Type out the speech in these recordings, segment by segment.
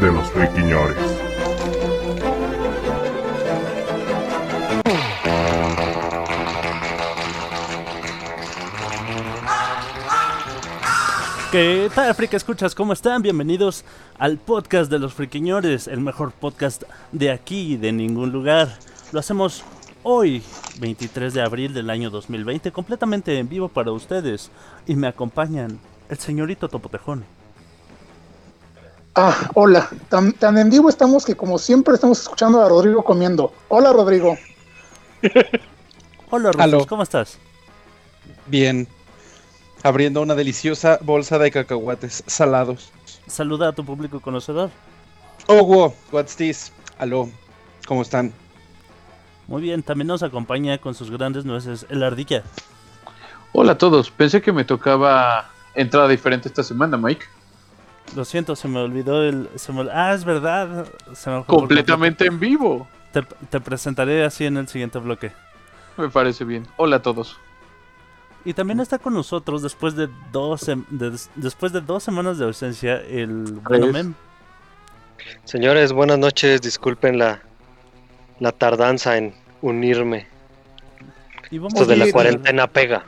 de los friquiñores. ¿Qué tal, Friki Escuchas? ¿Cómo están? Bienvenidos al podcast de los Friquiñores, el mejor podcast de aquí y de ningún lugar. Lo hacemos hoy, 23 de abril del año 2020, completamente en vivo para ustedes. Y me acompañan el señorito Topotejón. Ah, hola. Tan, tan en vivo estamos que como siempre estamos escuchando a Rodrigo comiendo. Hola, Rodrigo. Hola. Rufus, ¿cómo estás? Bien. Abriendo una deliciosa bolsa de cacahuates salados. Saluda a tu público conocedor. Oh, wow, what's this? Aló, ¿cómo están? Muy bien, también nos acompaña con sus grandes nueces el ardilla. Hola a todos, pensé que me tocaba entrada diferente esta semana, Mike. Lo siento, se me olvidó el... se me- Ah, es verdad. Se me Completamente en vivo. Te, te presentaré así en el siguiente bloque. Me parece bien. Hola a todos. Y también está con nosotros después de dos, de- después de dos semanas de ausencia el bueno. Mem. Señores, buenas noches. Disculpen la, la tardanza en unirme. Y vamos Esto de a la cuarentena pega.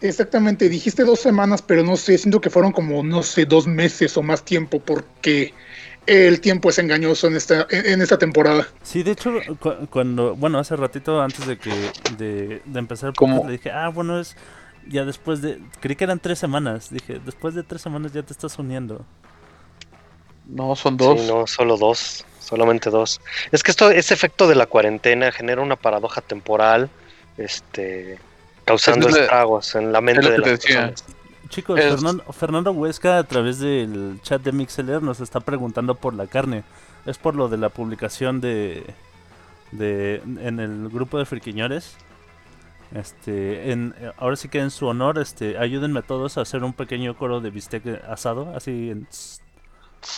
Exactamente, dijiste dos semanas, pero no sé, siento que fueron como, no sé, dos meses o más tiempo, porque el tiempo es engañoso en esta, en, esta temporada. Sí, de hecho, cu- cuando, bueno, hace ratito antes de que, de, de empezar ¿Cómo? le dije, ah, bueno, es, ya después de, creí que eran tres semanas, dije, después de tres semanas ya te estás uniendo. No, son dos. Sí, no, solo dos. Solamente dos. Es que esto, ese efecto de la cuarentena genera una paradoja temporal, este, causando Es estragos en la mente de las personas. Chicos, Es- Fernando, Fernando Huesca a través del chat de Mixeler nos está preguntando por la carne. Es por lo de la publicación de, de en el grupo de friquiñores. Este, en, ahora sí que en su honor, este, ayúdenme todos a hacer un pequeño coro de bistec asado, así en tss,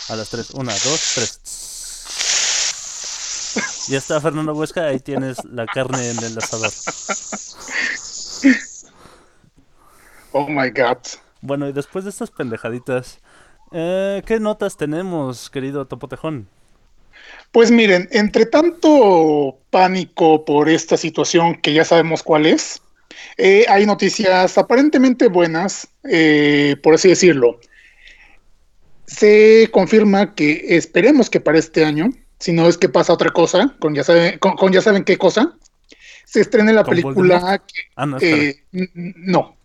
a las tres, una, dos, tres. tss. Ya está Fernando Huesca, ahí tienes la carne en el asador. Oh my god. Bueno, y después de estas pendejaditas, eh, ¿qué notas tenemos, querido Topotejón? Pues miren, entre tanto pánico por esta situación que ya sabemos cuál es, eh, hay noticias aparentemente buenas, eh, por así decirlo. Se confirma que esperemos que para este año, si no es que pasa otra cosa, con ya, sabe- con, con ya saben qué cosa, se estrene la ¿Con película Voldemort? que Ah, no, eh, no.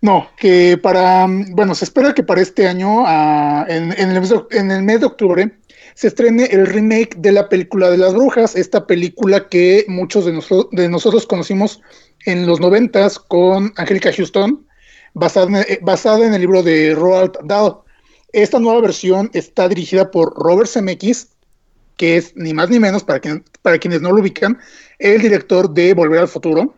No, que para, bueno, se espera que para este año, ah, en, en el mes de, en el mes de octubre, se estrene el remake de la película de las brujas, esta película que muchos de, noso- de nosotros conocimos en los noventas con Angélica Houston, basada en, eh, basada en el libro de Roald Dahl. Esta nueva versión está dirigida por Robert Zemeckis, que es ni más ni menos, para, para quienes no lo ubican, el director de Volver al Futuro,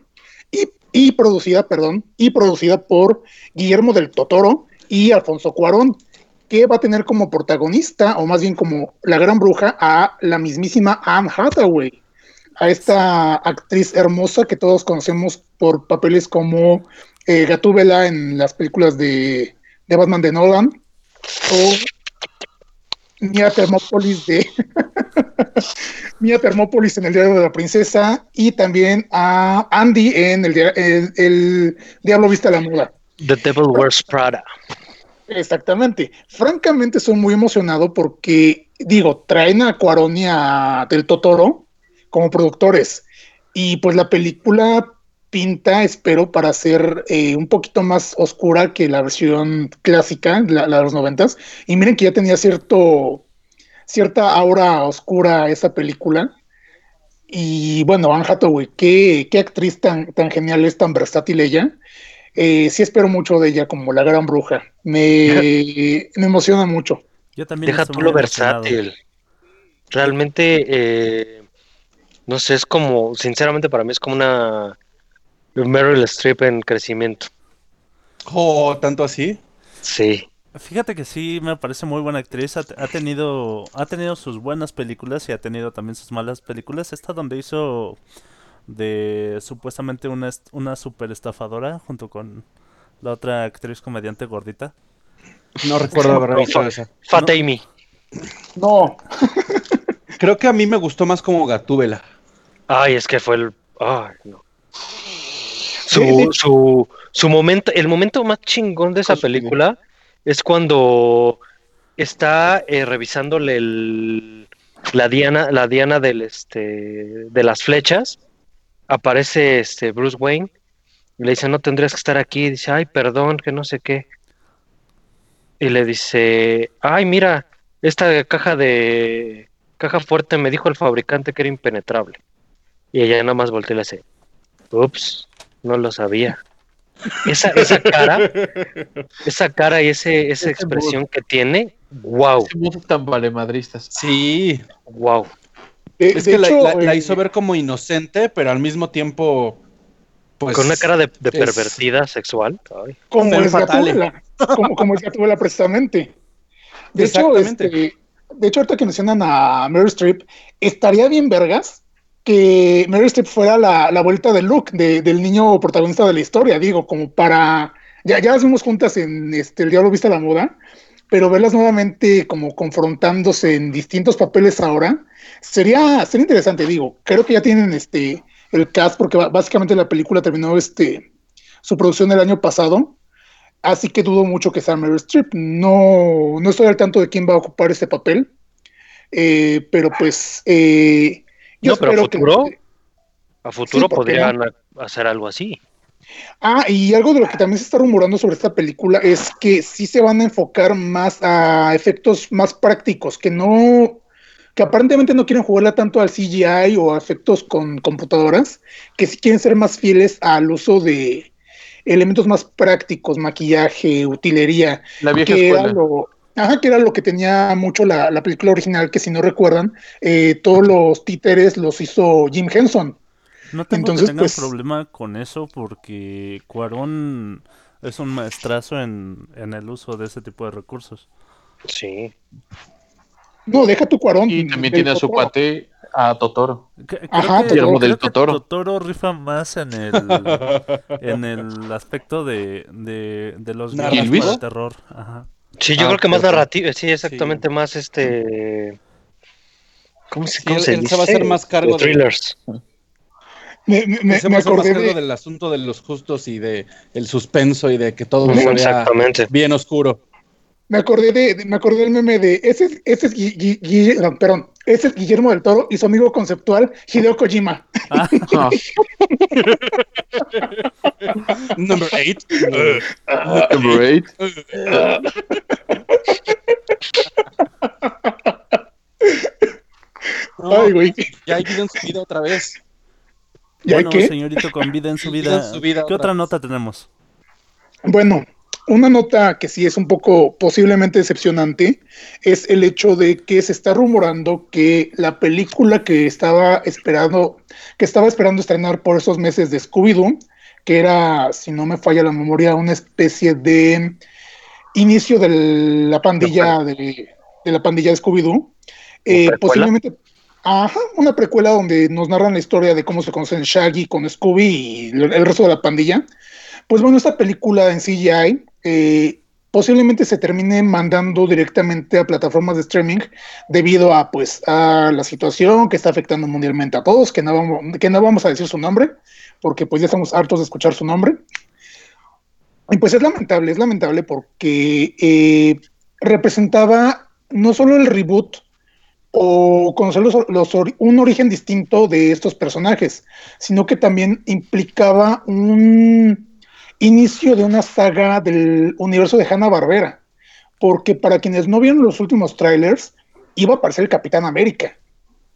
y, y producida, perdón, y producida por Guillermo del Totoro y Alfonso Cuarón, que va a tener como protagonista, o más bien como la gran bruja, a la mismísima Anne Hathaway, a esta actriz hermosa que todos conocemos por papeles como eh, en las películas de, de Batman de Nolan, o Mia Thermopolis de Mia Thermopolis en el Diario de la Princesa y también a Andy en el, el- el Diablo Vista a la Moda. The Devil Wears Prada. Exactamente. Francamente, estoy muy emocionado porque, digo, traen a Cuarón y a Del Totoro como productores. Y pues la película pinta, espero, para ser eh, un poquito más oscura que la versión clásica, la, la de los noventas. Y miren que ya tenía cierto, cierta aura oscura esa película. Y bueno, Anne Hathaway, qué, qué actriz tan, tan genial es, tan versátil ella. Eh, sí espero mucho de ella como la gran bruja. Me, me emociona mucho. Yo también Deja tú lo versátil. Realmente, eh, no sé, es como, sinceramente para mí es como una Meryl Streep en crecimiento. Oh, tanto así. Sí. Fíjate que sí, me parece muy buena actriz. Ha, ha tenido, ha tenido sus buenas películas y ha tenido también sus malas películas. Esta donde hizo de supuestamente una, una super estafadora junto con la otra actriz comediante gordita. No recuerdo haber visto esa. Fat No. Amy. No, Creo que a mí me gustó más como Gatúbela. Ay, es que fue el. Ay, no. Su, su, su momento, el momento más chingón de esa película es cuando está eh, revisándole el, la diana, la diana del este de las flechas. Aparece este Bruce Wayne y le dice no tendrías que estar aquí. Y dice ay perdón que no sé qué. Y le dice ay mira esta caja de caja fuerte me dijo el fabricante que era impenetrable. Y ella nada más voltea y le hace, ups, no lo sabía. Esa, esa cara, esa cara y ese, esa Ese expresión que tiene, wow, tan valemadristas. Sí, wow. es que la, hecho, la- la eh, hizo ver como inocente, pero al mismo tiempo. Pues, Con una cara de, de es- pervertida sexual. Ay, como es. Gatúbela, como, como es Gatúbela precisamente. De hecho, este, de hecho, ahorita que mencionan a Meryl Streep, estaría bien vergas que Meryl Streep fuera la, la vuelta de look de- del niño protagonista de la historia, digo, como para, ya, ya las vimos juntas en este, El Diablo Viste a la Moda, pero verlas nuevamente como confrontándose en distintos papeles ahora, sería, sería interesante, digo, creo que ya tienen este el cast, porque básicamente la película terminó este su producción el año pasado, así que dudo mucho que sea Meryl Streep. No, no estoy al tanto de quién va a ocupar este papel, eh, pero pues eh, yo No, pero espero que- futuro. A futuro Sí, ¿por qué podrían ha- hacer algo así. Ah, y algo de lo que también se está rumorando sobre esta película es que sí se van a enfocar más a efectos más prácticos, que no, que aparentemente no quieren jugarla tanto al CGI o a efectos con computadoras, que sí quieren ser más fieles al uso de elementos más prácticos, maquillaje, utilería, La vieja que era escuela. lo, ajá, que era lo que tenía mucho la, la película original, que si no recuerdan, eh, todos los títeres los hizo Jim Henson. No tengo Entonces, que tengan pues- problema con eso porque Cuarón es un maestrazo en, en el uso de ese tipo de recursos. Sí. No, deja tu cuarón. Y también tiene a su Totoro. cuate a Totoro. Creo Ajá, que, Guillermo del creo que Totoro. Totoro rifa más en el, en el aspecto de, de, de los para terror. Ajá. Sí, yo Ah, creo que más narrativo, sí, exactamente, más este. ¿Cómo se, Sí, cómo él- se él se dice? va a hacer más cargo De de- thrillers. Me, me- me- se me me hace más acordé cargo de, del asunto de los justos y de el suspenso y de que todo se vea bien oscuro. me acordé de, de- me acordé del meme de ese, es- ese es Gui- Gui- Gui- no, perdón, es Guillermo del Toro y su amigo conceptual Hideo Kojima. Ah, Ah, Number eight. number eight. No, Ay, güey. ya hay vida en su vida otra vez. ¿Y hay bueno, qué? señorito, con vida en su Vida vida. en su vida ¿Qué otra nota tenemos? Bueno, una nota que sí es un poco posiblemente decepcionante es el hecho de que se está rumorando que la película que estaba esperando, que estaba esperando estrenar por esos meses de Scooby-Doo, que era, si no me falla la memoria, una especie de inicio de la pandilla de, de la pandilla de Scooby-Doo, eh, posiblemente Ajá, una precuela donde nos narran la historia de cómo se conocen Shaggy con Scooby y el el resto de la pandilla. Pues bueno, esta película en CGI eh, posiblemente se termine mandando directamente a plataformas de streaming debido a pues a la situación que está afectando mundialmente a todos, que no vamos, que no vamos a decir su nombre, porque pues ya estamos hartos de escuchar su nombre. Y pues es lamentable, es lamentable porque eh, representaba no solo el reboot o conocer los, un origen distinto de estos personajes, sino que también implicaba un inicio de una saga del universo de Hanna Barbera, porque para quienes no vieron los últimos trailers, iba a aparecer el Capitán América,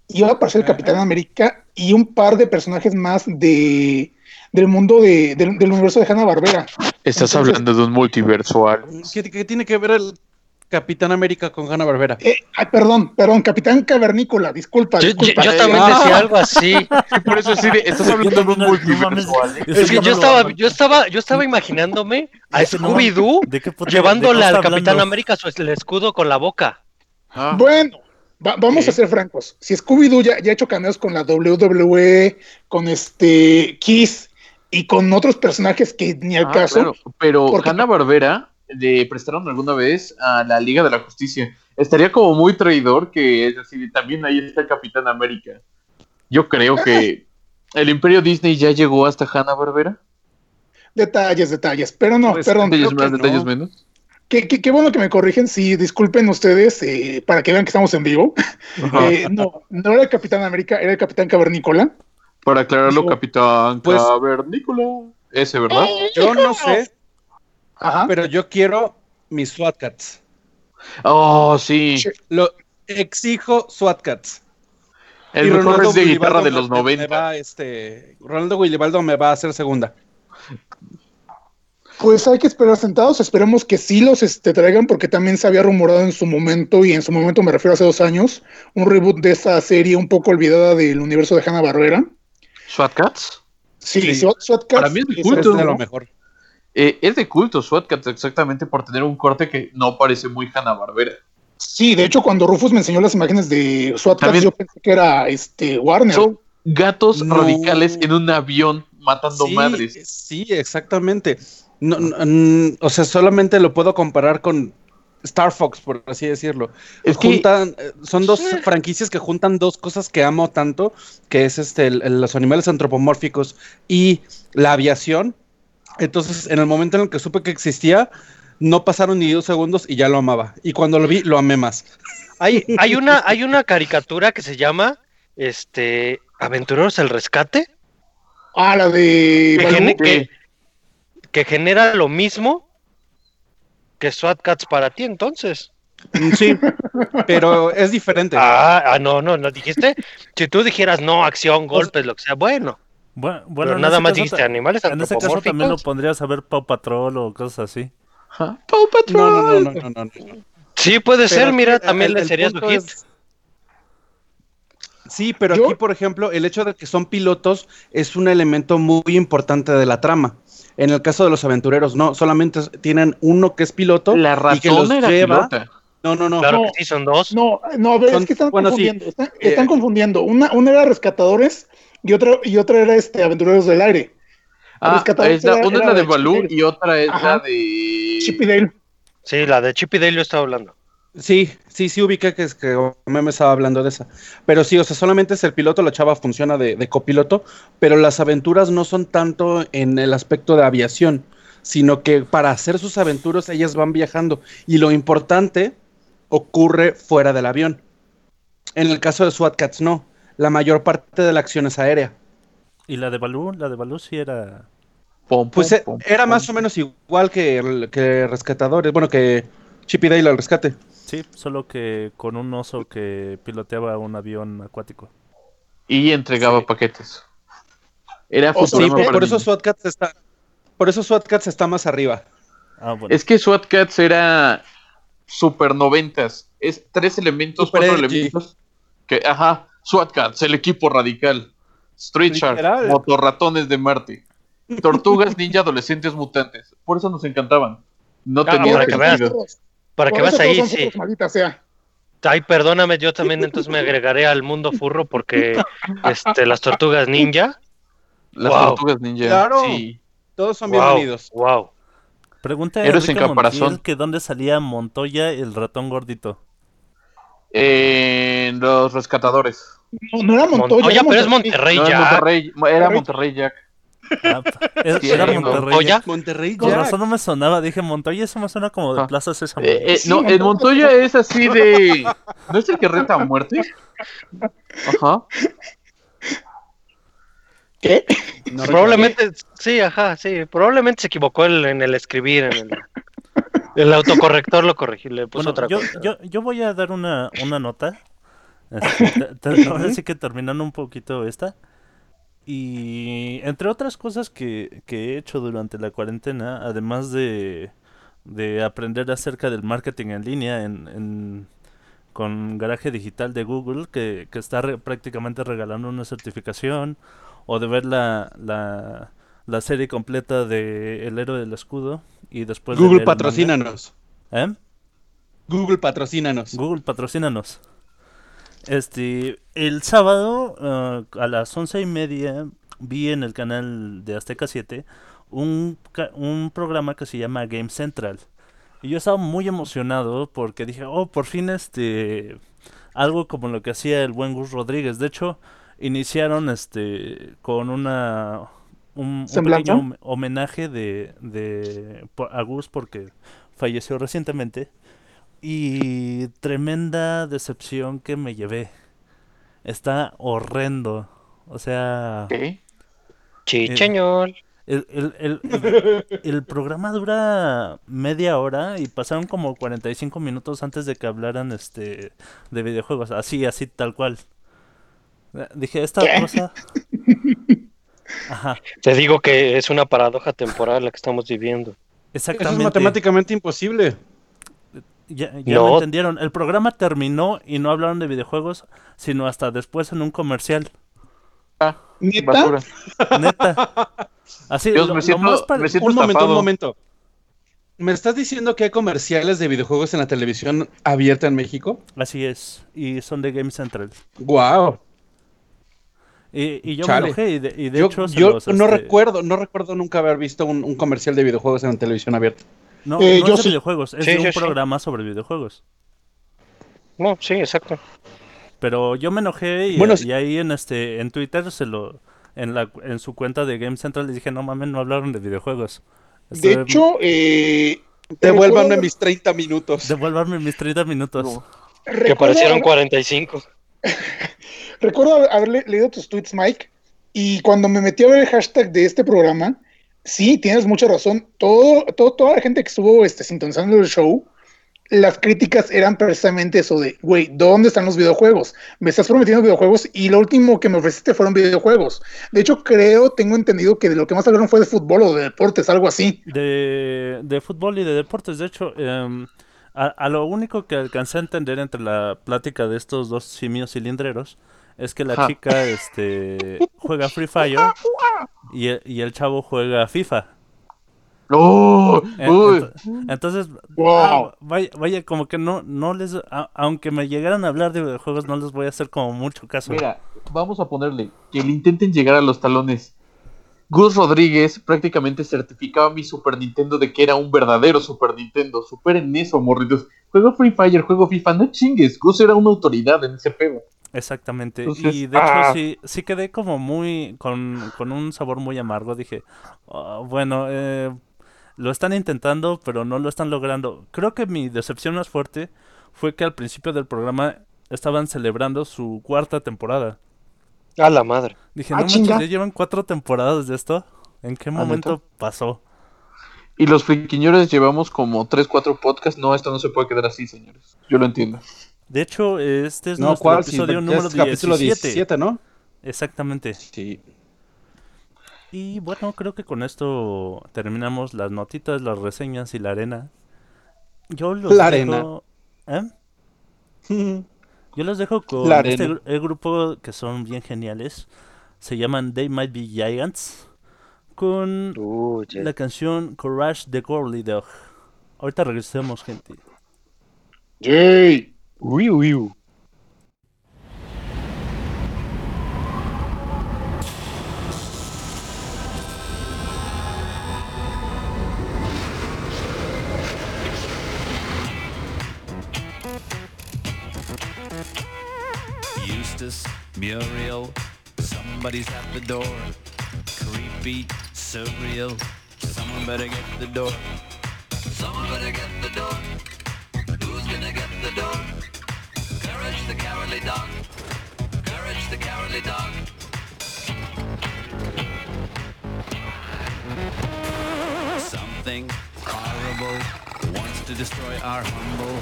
iba a aparecer el. Capitán América y un par de personajes más de del mundo de, del, del universo de Hanna Barbera. Estás Entonces- hablando de un multiverso. ¿Qué, qué tiene que ver el Capitán América con Hanna Barbera. Eh, ay, perdón, perdón, Capitán Cavernícola, disculpa, Yo, yo- disculpa. yo también Ah. decía algo así. Por eso sí, estás hablando de un multiverso, Es que yo estaba, yo estaba, yo estaba imaginándome a Scooby-Doo ¿De qué puto- de llevándole al Capitán? América su el escudo con la boca. Ah, Bueno, va- vamos a ser francos. Si Scooby-Doo ya, ya ha hecho cameos con la WWE, con este Kiss y con otros personajes que ni al ah, caso. claro. Pero Porque- Hanna Barbera le prestaron alguna vez a la Liga de la Justicia. Estaría como muy traidor que es decir, también ahí está el Capitán América. Yo creo que el Imperio Disney ya llegó hasta Hanna Barbera. Detalles, detalles. Pero no, Pues, perdón. Detalles más, detalles no. menos. Qué, qué- qué bueno que me corrigen. Sí, disculpen ustedes eh, para que vean que estamos en vivo. Eh, no, no era el Capitán América, era el Capitán Cavernícola. Para aclararlo, Capitán pues- Cavernícola. Ese, ¿verdad? Yo no sé, Ajá. pero yo quiero mis SWAT Cats. Oh, sí. Lo exijo SWAT Cats. El Y mejor Ronaldo es de guitarra de me- los me- me 90. va, este, Ronaldo Guilibaldo me va a hacer segunda. Pues hay que esperar sentados. Esperemos que sí los este, traigan, porque también se había rumorado en su momento, y en su momento me refiero a hace dos años, un reboot de esa serie un poco olvidada del universo de Hanna Barbera. ¿SWAT Cats? Sí, Sí. SWAT, SWAT Cats Para mí es culto, Es de ¿no? lo mejor. Eh, es de culto SWAT Cats exactamente por tener un corte que no parece muy Hanna Barbera. Sí, de hecho, cuando Rufus me enseñó las imágenes de SWAT Cats, También- yo pensé que era este Warner. Son gatos No. radicales en un avión matando Sí, madres. sí, exactamente. No, no, mm, o sea, solamente lo puedo comparar con Star Fox, por así decirlo. Es Juntan, eh, son dos franquicias que juntan dos cosas que amo tanto, que es este el- los animales antropomórficos y la aviación. Entonces, en el momento en el que supe que existía, no pasaron ni dos segundos y ya lo amaba. Y cuando lo vi, lo amé más. Hay, hay una, hay una caricatura que se llama este Aventureros al Rescate, Ah, la de. que, Balú. gene- que- que genera lo mismo que SWAT Cats para ti, entonces. Mm, Sí, pero es diferente. Ah, ah, no, no, no dijiste. Si tú dijeras no, acción, golpes, lo que sea, bueno. Bueno, bueno, pero en nada más caso dijiste animales En ese caso también lo pondrías a ver Paw Patrol o cosas así. Ajá. Paw Patrol. No, no, no, no, no, no, no. Sí, puede Pero ser, aquí mira, también el- le sería su hit. es- Sí, pero Yo- aquí, por ejemplo, el hecho de que son pilotos es un elemento muy importante de la trama. En el caso de los aventureros, no, solamente tienen uno que es piloto La y que los era lleva. pilota. No, no, no. Claro No. que sí, son dos. No, no, a ver, Son- es que están bueno, sí. confundiendo. Están, están Eh, confundiendo. Una, una era Rescatadores y otra, y otra era este Aventureros del Aire. Ah, es la- era- una es era la de de Balú y y otra es Ajá. la de. Chip y Dale. Sí, la de Chip y Dale yo estaba hablando. Sí, sí, sí ubiqué que es que me estaba hablando de esa. Pero sí, o sea, solamente es el piloto, la chava funciona de, de copiloto, pero las aventuras no son tanto en el aspecto de aviación, sino que para hacer sus aventuras ellas van viajando y lo importante ocurre fuera del avión. En el caso de SWAT Cats no, la mayor parte de la acción es aérea. Y la de Balú, la de Balú sí era... Pom, pom, Pues eh, pom, era más o menos igual que, que Rescatadores, bueno, que Chip y Dale al rescate. Sí, solo que con un oso que piloteaba un avión acuático. Y entregaba paquetes. Era O sea, Sí, por, por eso. SWAT Cats está, por eso SWAT Cats está más arriba. Ah, bueno. Es que SWAT Cats era super noventas. Es tres elementos, Super cuatro edgy. elementos. Que, ajá, SWAT Cats, el equipo radical. Street Shark, motorratones de Marte. Tortugas ninja adolescentes mutantes. Por eso nos encantaban. No Ah, tenían para que veas. Para que veas ahí, sí. sea. Ay, perdóname, yo también entonces me agregaré al mundo furro porque este, las tortugas ninja. Las Wow. tortugas ninja. Claro. Sí. Todos son Wow, bienvenidos. wow. Pregunta a Héroes Enrique en caparazón. Montiel que dónde salía Montoya el ratón gordito. En los rescatadores. No, no era Montoya. Era pero es Monterrey. No. Monterrey, era Monterrey. Jack. Ah, era Sí, era. Monterrey. Montoya. Monterrey Con Jack. razón no me sonaba, dije Montoya, eso me suena como de Ah. Plaza Sésamo. Eh, eh, Sí, no, en Montoya es así de. ¿No es el que reta a muerte? Ajá. ¿Qué? No Probablemente, sí, ajá, sí. Probablemente se equivocó el- en el escribir, en el, el autocorrector lo corrigió, le puso Bueno, otra yo, cosa. yo, yo voy a dar una, una nota. Este, ahora sí que terminando un poquito esta. Y entre otras cosas que, que he hecho durante la cuarentena, además de, de aprender acerca del marketing en línea en, en- con Garaje Digital de Google, que, que está re- prácticamente regalando una certificación, o de ver la, la, la serie completa de El héroe del escudo y después de Google manga. patrocínanos. ¿Eh? Google patrocínanos. Google patrocínanos. Este, el sábado eh, a las once y media vi en el canal de Azteca 7 un, un programa que se llama Game Central. Y yo estaba muy emocionado porque dije, oh, por fin este, algo como lo que hacía el buen Gus Rodríguez. De hecho, iniciaron este, con una, un, pequeño hom- homenaje de, de, a Gus porque falleció recientemente. Y tremenda decepción que me llevé. Está horrendo. O sea, Ok. Chicheñol. el, el, el, el- el programa dura media hora y pasaron como 45 minutos antes de que hablaran este de videojuegos. Así, así, tal cual. Eh, Dije, esta ¿Qué? cosa... Ajá, Te digo que es una paradoja temporal la que estamos viviendo. Eso es exactamente. matemáticamente imposible. Ya, ya No. lo entendieron. El programa terminó y no hablaron de videojuegos, sino hasta después en un comercial. ¿Neta? Basura. Neta. Así, Dios, lo- me lo siento- más me siento Un momento, estafado. un momento. ¿Me estás diciendo que hay comerciales de videojuegos en la televisión abierta en México? Así es. Y son de Game Central. ¡Wow! Y, y yo Chale. me enojé y de, y de Yo, hecho se yo los, no este, recuerdo, no recuerdo nunca haber visto un, un comercial de videojuegos en la televisión abierta. No, Eh, no yo es de sí. videojuegos, es Sí, de un yo sí. programa sobre videojuegos. No, sí, exacto. Pero yo me enojé y, Bueno, y ahí en este en Twitter se lo en la en su cuenta de Game Central les dije, "No mames, no hablaron de videojuegos." De Estoy- hecho, eh, Devuélvanme mis 30 minutos. devuélvanme mis 30 minutos. No. Que parecieron haber- 45. Recuerdo haber- le- leído tus tweets, Mike, y cuando me metí a ver el hashtag de este programa, sí, tienes mucha razón. Todo, todo- toda la gente que estuvo este, sintonizando el show, las críticas eran precisamente eso de, güey, ¿dónde están los videojuegos? Me estás prometiendo videojuegos y lo último que me ofreciste fueron videojuegos. De hecho, creo, tengo entendido que de lo que más hablaron fue de fútbol o de deportes, algo así. de, de fútbol y de deportes. De hecho, em, a, a lo único que alcancé a entender entre la plática de estos dos simios cilindreros es que la Ja. chica este, juega Free Fire y el, y el chavo juega FIFA. ¡Oh! Entonces, Wow. ah, vaya, vaya, como que no, no les, a- aunque me llegaran a hablar de videojuegos, no les voy a hacer como mucho caso. Mira, vamos a ponerle que le intenten llegar a los talones. Gus Rodríguez prácticamente certificaba mi Super Nintendo de que era un verdadero Super Nintendo. Superen eso, morritos. Juego Free Fire, juego FIFA, no chingues. Gus era una autoridad en ese pedo. Exactamente. Entonces, y de hecho ah. sí, sí quedé como muy con, con un sabor muy amargo. Dije, "Ah, bueno, eh, lo están intentando, pero no lo están logrando. Creo que mi decepción más fuerte fue que al principio del programa estaban celebrando su cuarta temporada. A la madre. Dije, Ah, no manches, ya llevan cuatro temporadas de esto. ¿En qué ¿Ah, momento pasó? Y los friquiñores llevamos como 3, 4 podcasts. No, esto no se puede quedar así, señores. Yo lo entiendo. De hecho, este es No, nuestro ¿cuál? Sí, episodio ya número es capítulo 17. 17, ¿no? Exactamente. Sí. Y bueno, creo que con esto terminamos las notitas, las reseñas y la arena. Yo los La dejo... ¿Eh? Yo los dejo con La este arena. el grupo que son bien geniales. Se llaman They Might Be Giants. Con la canción Courage the Girly Dog. Ahorita regresemos, gente. Yay. Uy. Eustace, Muriel, somebody's at the door. Creepy, surreal, someone better get the door. Someone better get the door. Who's gonna get the door? Courage the cowardly dog. Courage the cowardly dog. Something horrible wants to destroy our humble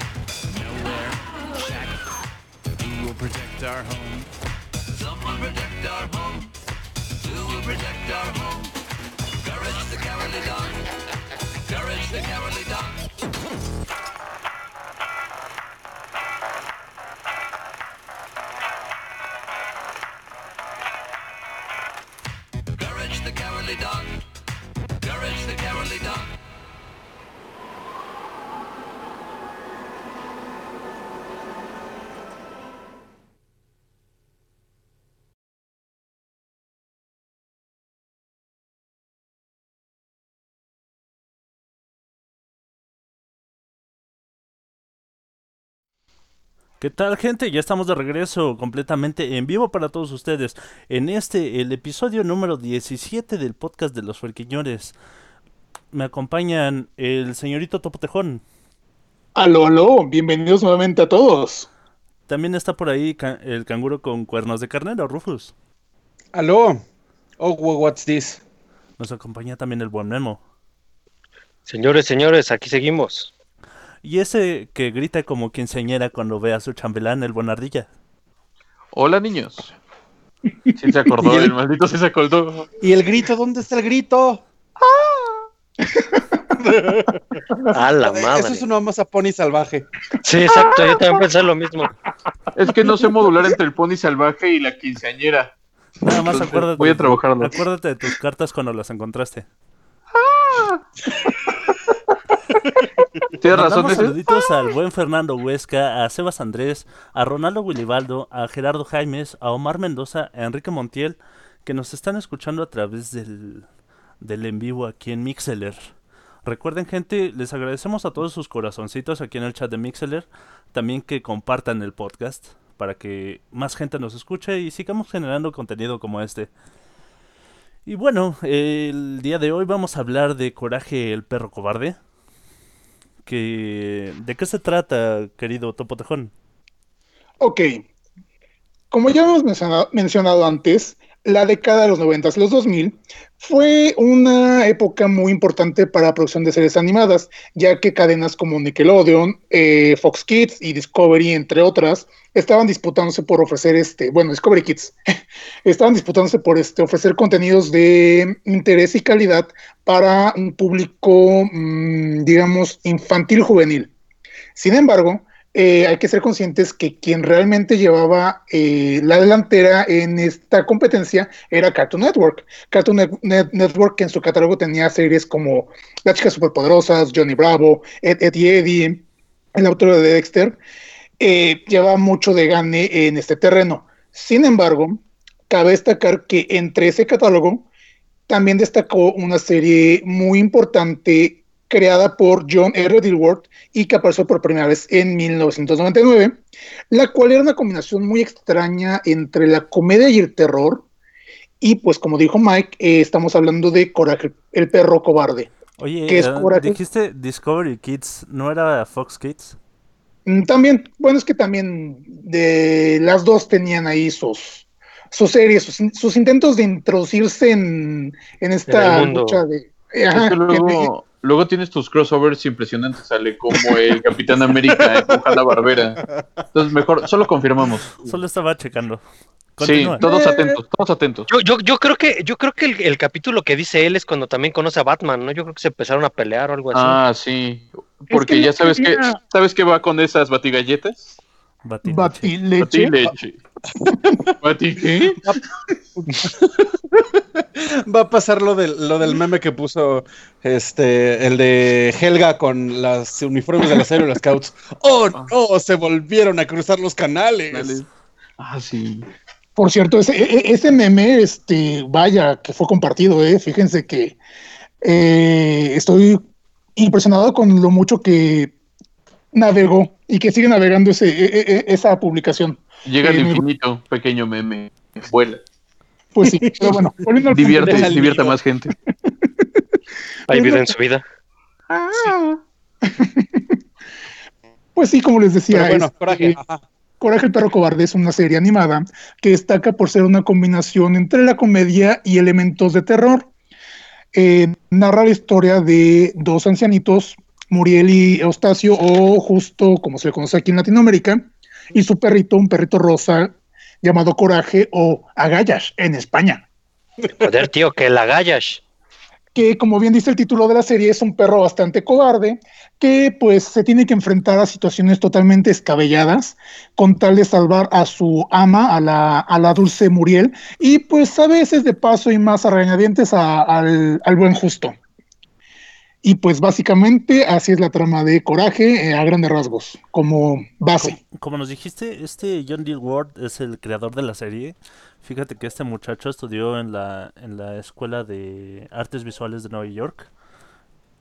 nowhere shack. Who will protect our home? Someone protect our home. Who will protect our home? Courage the cowardly dog. Courage the cowardly dog. ¿Qué tal gente? Ya estamos de regreso completamente en vivo para todos ustedes. En este, el episodio número 17 del podcast de los Fuerquiñores. Me acompañan el señorito Topotejón. Aló, aló, bienvenidos nuevamente a todos. También está por ahí ca- el canguro con cuernos de carnero, Rufus. Aló. Oh, wha- what's this? Nos acompaña también el buen Memo. Señores, señores, aquí seguimos. Y ese que grita como quinceañera cuando ve a su chambelán, el buen ardilla. Hola, niños. Sí se acordó, el maldito sí se acordó. ¿Y el grito? ¿Dónde está el grito? A la Eso madre. es una masa pony salvaje. Sí, exacto, yo también pensé lo mismo. Es que no sé modular entre el pony salvaje y la quinceañera. Nada más Entonces, acuérdate. voy a trabajarlo. Acuérdate de tus cartas cuando las encontraste. Tienes razón, ese. saluditos al buen Fernando Huesca, a Sebas Andrés, a Ronaldo Guilibaldo, a Gerardo Jaimes, a Omar Mendoza, a Enrique Montiel, que nos están escuchando a través del, del en vivo aquí en Mixeler. Recuerden gente, les agradecemos a todos sus corazoncitos aquí en el chat de Mixeler, también que compartan el podcast para que más gente nos escuche y sigamos generando contenido como este. Y bueno, el día de hoy vamos a hablar de Coraje el perro cobarde que ¿de qué se trata, querido Topotejón? Ok, como ya hemos mencionado, mencionado antes, la década de los 90, los 2000, fue una época muy importante para la producción de series animadas, ya que cadenas como Nickelodeon, eh, Fox Kids y Discovery, entre otras, estaban disputándose por ofrecer este, bueno, Discovery Kids, estaban disputándose por este, ofrecer contenidos de interés y calidad para un público, mm, digamos, infantil juvenil. Sin embargo, eh, hay que ser conscientes que quien realmente llevaba eh, la delantera en esta competencia era Cartoon Network. Cartoon Net- Net- Network que en su catálogo tenía series como Las chicas superpoderosas, Johnny Bravo, Ed, Eddie, el autor de Dexter, eh, lleva mucho de gane en este terreno. Sin embargo, cabe destacar que entre ese catálogo también destacó una serie muy importante creada por John R. Dilworth y que apareció por primera vez en 1999, la cual era una combinación muy extraña entre la comedia y el terror. Y pues como dijo Mike, eh, estamos hablando de Coraje, el perro cobarde. Oye, ¿Qué es eh, Coraje? dijiste Discovery Kids, ¿no era Fox Kids? Mm, También, bueno, es que también de las dos tenían ahí sus, sus series, sus, in- sus intentos de introducirse en, en esta lucha de... Es Ajá, que luego, luego tienes tus crossovers impresionantes, sale como el Capitán América con Hanna Barbera. Entonces, mejor, solo confirmamos. Solo estaba checando. Sí, todos atentos, todos atentos. Yo, yo, yo creo que, yo creo que el, el capítulo que dice él es cuando también conoce a Batman, ¿no? Yo creo que se empezaron a pelear o algo así. Ah, sí. Porque que ya sabes que, ¿sabes qué va con esas batigalletas? Batileche. Batileche. Batileche. ¿Bati qué? Va a pasar lo del, lo del meme que puso este el de Helga con las uniformes de las Aero Scouts. ¡Oh no! Se volvieron a cruzar los canales. Dale. Ah, sí. Por cierto, ese, e- e- ese meme, este, vaya, que fue compartido, ¿eh? Fíjense que eh, estoy impresionado con lo mucho que navegó y que sigue navegando ese, e- esa publicación. Llega al Eh, infinito, pequeño meme. Vuela. Pues sí, pero bueno, volviendo al. Divierte, divierte a nido. más gente. Hay vida en su vida. Pues sí, como les decía, Pero bueno, este, coraje. Ajá. Coraje el perro cobarde es una serie animada que destaca por ser una combinación entre la comedia y elementos de terror. Eh, narra la historia de dos ancianitos, Muriel y Eustacio, o justo como se le conoce aquí en Latinoamérica, y su perrito, un perrito rosa llamado Coraje o Agallas en España. Joder, tío, que la gallas. que como bien dice el título de la serie, es un perro bastante cobarde, que pues se tiene que enfrentar a situaciones totalmente escabelladas con tal de salvar a su ama, a la, a la dulce Muriel, y pues a veces de paso y más a regañadientes a- al, al buen justo. Y pues básicamente así es la trama de Coraje eh, a grandes rasgos, como base. Como, nos dijiste, este John D. Ward es el creador de la serie. Fíjate que este muchacho estudió en la, en la Escuela de Artes Visuales de Nueva York.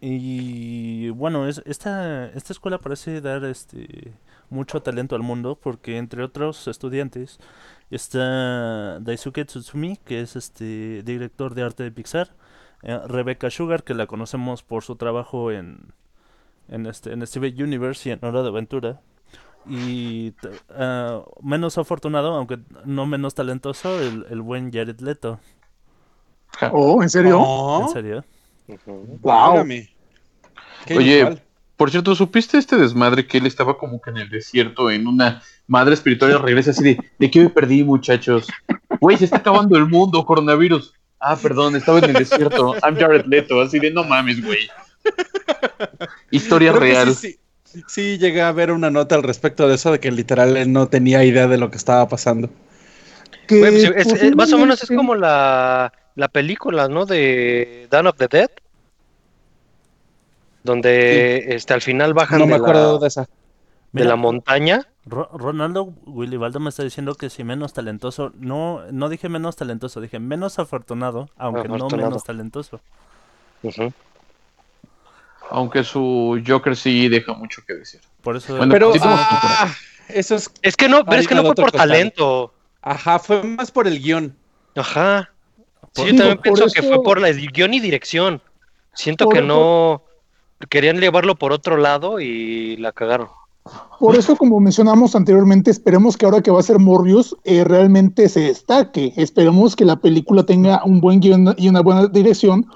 Y bueno, es, esta, esta escuela parece dar este mucho talento al mundo porque entre otros estudiantes está Daisuke Tsutsumi, que es este director de arte de Pixar, eh, Rebecca Sugar, que la conocemos por su trabajo en, en, este, en Steven Universe y en Hora de Aventura. Y ah, menos afortunado, aunque no menos talentoso, el, el buen Jared Leto. Oh, ¿en serio? No, ¿En serio? Ujú. Wow. Oye. Por cierto, ¿supiste este desmadre que él estaba como que en el desierto, en una madre espiritual y regresa así de, ¿de qué me perdí, muchachos? Güey, se está acabando el mundo, coronavirus. Ah, perdón, estaba en el desierto. I'm Jared Leto, así de no mames, güey. Historia Creo real. Sí, sí, sí, llegué a ver una nota al respecto de eso, de que literal él no tenía idea de lo que estaba pasando. Güey, pues, es- es- más o menos es como la, la película, ¿no? De Dawn of the Dead. Donde este, al final bajan No me de, acuerdo la, de esa. de Mira, la montaña. Ro- Ronaldo Willibaldo me está diciendo que si menos talentoso, no, no dije menos talentoso, dije menos afortunado, aunque no menos talentoso. Ujú. Aunque su Joker sí deja mucho que decir. Por eso Bueno, Pero con ah, eso es. Es que no, pero es que no fue por talento. Ajá, fue más por el guion. Ajá. Sí, yo también pienso que fue por la guion y dirección. Siento Por- que no querían llevarlo por otro lado y la cagaron. Por eso, como mencionamos anteriormente, esperemos que ahora que va a ser Morbius eh, realmente se destaque. Esperemos que la película tenga un buen guion y una buena dirección,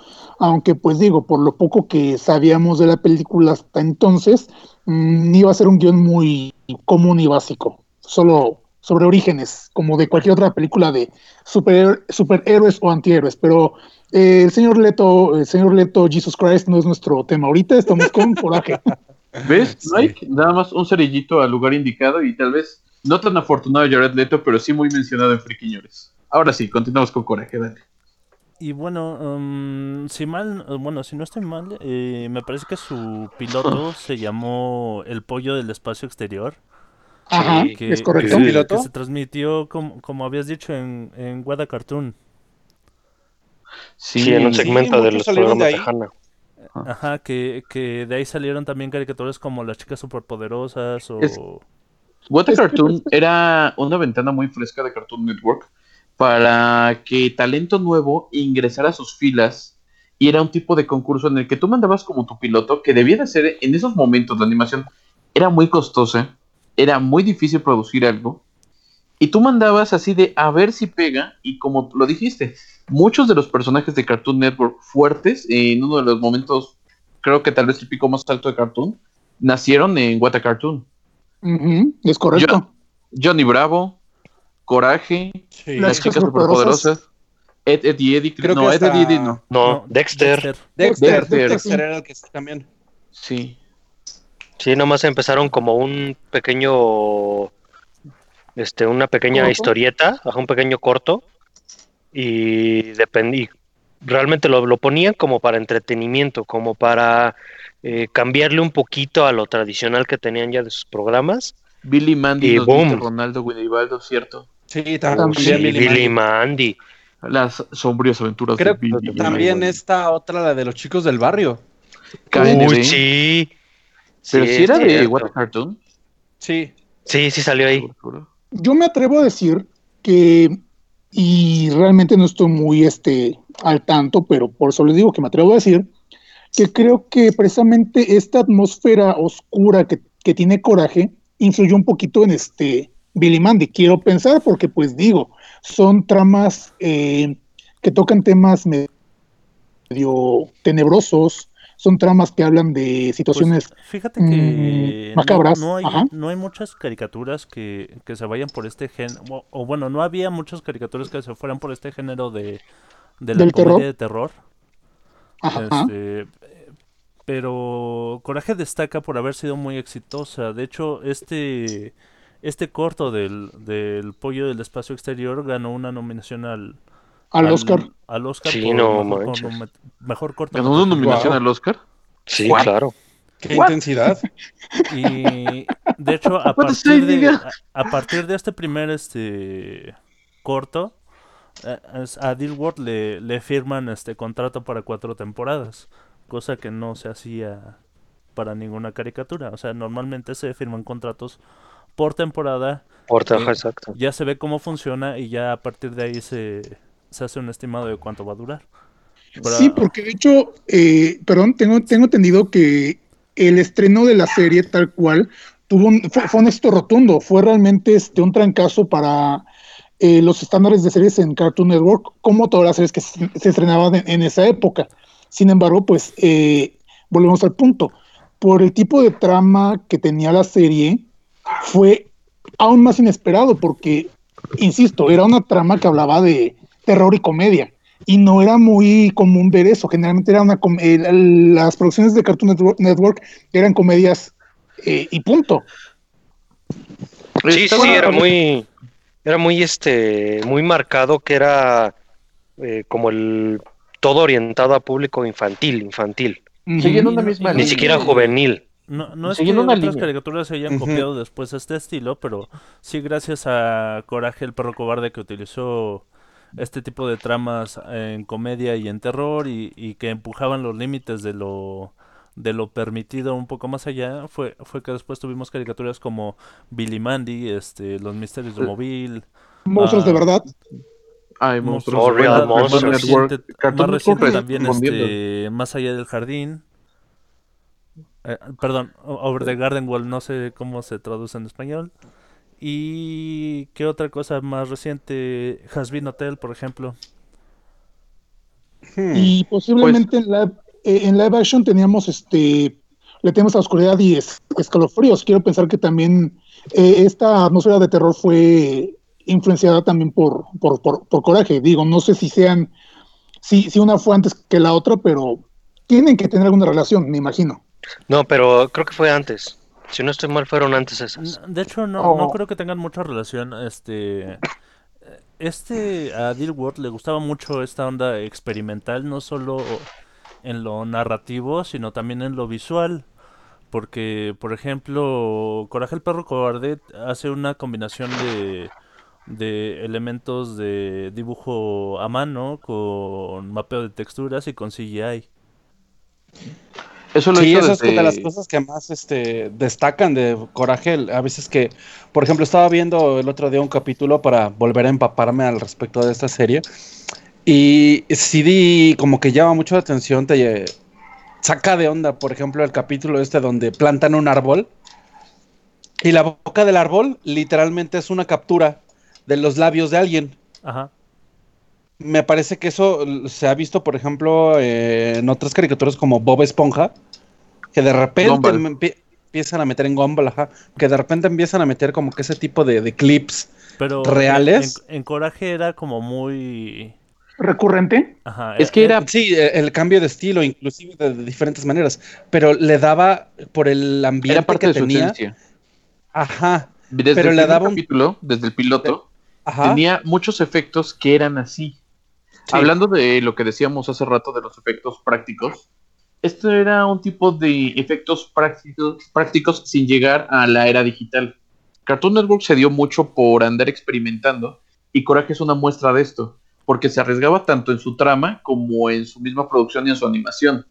aunque pues digo, por lo poco que sabíamos de la película hasta entonces, mm, iba a ser un guion muy común y básico, solo sobre orígenes, como de cualquier otra película de super, superhéroes o antihéroes. Pero eh, el señor Leto, el señor Leto, Jesus Christ, no es nuestro tema ahorita, estamos con coraje. ¿Ves, Sí. Mike? Nada más un cerillito al lugar indicado y tal vez no tan afortunado Jared Leto, pero sí muy mencionado en Friquiñores. Ahora sí, continuamos con Coraje, dale. Y bueno, um, si mal, eh, bueno, si no estoy mal, eh, me parece que su piloto se llamó El Pollo del Espacio Exterior. Ajá, Sí, Que, es correcto. que- ¿Piloto? que se transmitió, como, como habías dicho, en, en Wada Cartoon. Sí, en un sí, segmento de muchos los salieron de programas de. Ajá, que, que de ahí salieron también caricaturas como Las Chicas Superpoderosas o... Es- What a Cartoon era una ventana muy fresca de Cartoon Network para que talento nuevo ingresara a sus filas y era un tipo de concurso en el que tú mandabas como tu piloto que debía de ser en esos momentos la animación era muy costosa, era muy difícil producir algo y tú mandabas así de a ver si pega y como lo dijiste, muchos de los personajes de Cartoon Network fuertes en uno de los momentos creo que tal vez el pico más alto de Cartoon nacieron en What a Cartoon. Es correcto. Johnny Bravo, Coraje, Sí. Las Las chicas superpoderosas, Ed, Ed y Eddie. Creo no, que Ed, Ed y Eddie no. No, Dexter. Dexter, Dexter. Dexter era el que sí también. Sí. Sí, nomás empezaron como un pequeño, este, una pequeña ¿Corto? historieta, un pequeño corto, y dependí, realmente lo, lo ponían como para entretenimiento, como para eh, cambiarle un poquito a lo tradicional que tenían ya de sus programas. Billy Mandy Y nos boom. dice Ronaldo Guinibaldo, cierto. Sí, También Sí, también. Billy Billy Mandy. Mandy. Las sombrías aventuras Creo de Billy También Mandy. esta otra, la de los chicos del barrio. Uy, sí. Pero Sí, si era de. What a Cartoon. Sí. Sí, sí salió ahí. Yo me atrevo a decir que, y realmente no estoy muy este, al tanto, pero por eso les digo que me atrevo a decir que creo que precisamente esta atmósfera oscura que, que tiene coraje influyó un poquito en este Billy Mandy. Quiero pensar porque, pues digo, son tramas eh, que tocan temas medio tenebrosos, son tramas que hablan de situaciones Pues, fíjate que mm, macabras, No, no hay, ajá. no hay muchas caricaturas que, que se vayan por este género, o, o bueno, no había muchas caricaturas que se fueran por este género de, de la ¿Del comedia terror? de terror. Ajá. Este, pero Coraje destaca por haber sido muy exitosa. De hecho, este, este corto del, del pollo del espacio exterior ganó una nominación al, al Oscar. al Oscar Sí, no mejor, manches. mejor corto. ¿Ganó una nominación al Oscar? Sí, What? claro. Qué What? intensidad. Y de hecho, a partir de, a, a partir de este primer este corto, eh, a Dilworth le, le firman este contrato para cuatro temporadas, cosa que no se hacía para ninguna caricatura. O sea, normalmente se firman contratos por temporada, Por Eh, exacto. ya se ve cómo funciona y ya a partir de ahí se, se hace un estimado de cuánto va a durar. Sí, porque de hecho, eh, perdón, tengo, tengo entendido que el estreno de la serie tal cual tuvo un, fue, un éxito rotundo, fue realmente este, un trancazo para eh, los estándares de series en Cartoon Network, como todas las series que se, se estrenaban en, en esa época. Sin embargo, pues eh, volvemos al punto. Por el tipo de trama que tenía la serie, fue aún más inesperado, porque, insisto, era una trama que hablaba de terror y comedia y no era muy común ver eso. Generalmente era una com- eh, las producciones de Cartoon Network, Network eran comedias eh, y punto. Sí, sí, sí, era muy, era muy, este, muy marcado que era eh, como el todo orientado a público infantil, infantil, Siguiendo Y una no- misma ni siquiera juvenil. No, no es que otras línea. caricaturas se hayan copiado después este estilo, pero sí gracias a Coraje el perro cobarde que utilizó este tipo de tramas en comedia y en terror y, y que empujaban los límites de lo de lo permitido un poco más allá, fue fue que después tuvimos caricaturas como Billy Mandy, este, Los Misterios de Eh, Mobile, Monstruos Ah, de verdad. Ay, Monstruos de verdad, más reciente, más reciente también este, Más allá del jardín. Eh, perdón, Over the Garden Wall, no sé cómo se traduce en español. Y qué otra cosa más reciente, Has Been Hotel, por ejemplo. Hmm. Y posiblemente en, live, eh, en live action teníamos este le tenemos a oscuridad y es- escalofríos. Quiero pensar que también eh, esta atmósfera de terror fue influenciada también por, por, por, por coraje. Digo, no sé si sean, si, si una fue antes que la otra, pero tienen que tener alguna relación, me imagino. No, pero creo que fue antes. Si no estoy mal, fueron antes esas. De hecho, no, no Oh. creo que tengan mucha relación. Este, este a Dilworth le gustaba mucho esta onda experimental, no solo en lo narrativo, sino también en lo visual. Porque, por ejemplo, Coraje el perro cobarde hace una combinación de, de elementos de dibujo a mano con mapeo de texturas y con CGI. Eso lo Sí, hizo eso es desde- de las cosas que más este, destacan de Coraje. A veces que, por ejemplo, estaba viendo el otro día un capítulo para volver a empaparme al respecto de esta serie. Y sí, como que llama mucho la atención, te saca de onda, por ejemplo, el capítulo este donde plantan un árbol. Y la boca del árbol literalmente es una captura de los labios de alguien. Ajá. Me parece que eso se ha visto, por ejemplo, eh, en otras caricaturas como Bob Esponja, que de repente empie- empiezan a meter en Gumball, ajá, que de repente empiezan a meter como que ese tipo de, de clips. Pero ¿Reales? En, en Coraje era como muy... Recurrente. Ajá, Es que e- era Sí, eh, el cambio de estilo, inclusive de, de diferentes maneras, pero le daba por el ambiente era parte que de su tenía. esencia. Ajá, Desde Pero el le daba un- capítulo, desde el piloto, ajá. tenía muchos efectos que eran así. Hablando de lo que decíamos hace rato de los efectos prácticos, esto era un tipo de efectos prácticos, prácticos sin llegar a la era digital. Cartoon Network se dio mucho por andar experimentando y Coraje es una muestra de esto, porque se arriesgaba tanto en su trama como en su misma producción y en su animación.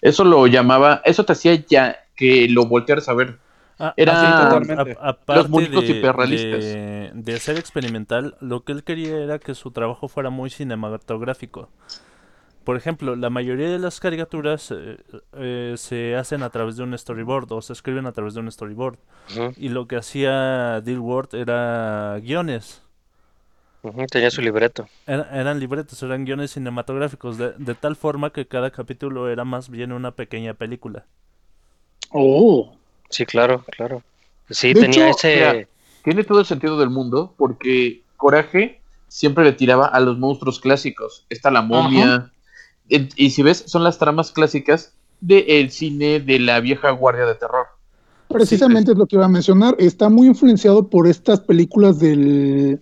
Eso lo llamaba, eso te hacía ya que lo voltearas a ver. Ah, Era- así, Sí, totalmente. a- aparte Los muñecos de, hiperrealistas. de- de ser experimental, lo que él quería era que su trabajo fuera muy cinematográfico. Por ejemplo, la mayoría de las caricaturas eh, eh, se hacen a través de un storyboard o se escriben a través de un storyboard. Y lo que hacía Dilworth era guiones. Tenía su libreto. Era- eran libretos, eran guiones cinematográficos, de, de tal forma que cada capítulo era más bien una pequeña película. Oh. Sí, claro, claro. Sí, De tenía hecho, ese. mira, Tiene todo el sentido del mundo porque Coraje siempre le tiraba a los monstruos clásicos. Está la momia. Y, si ves, son las tramas clásicas del cine de la vieja guardia de terror. Precisamente es lo que iba a mencionar. Está muy influenciado por estas películas del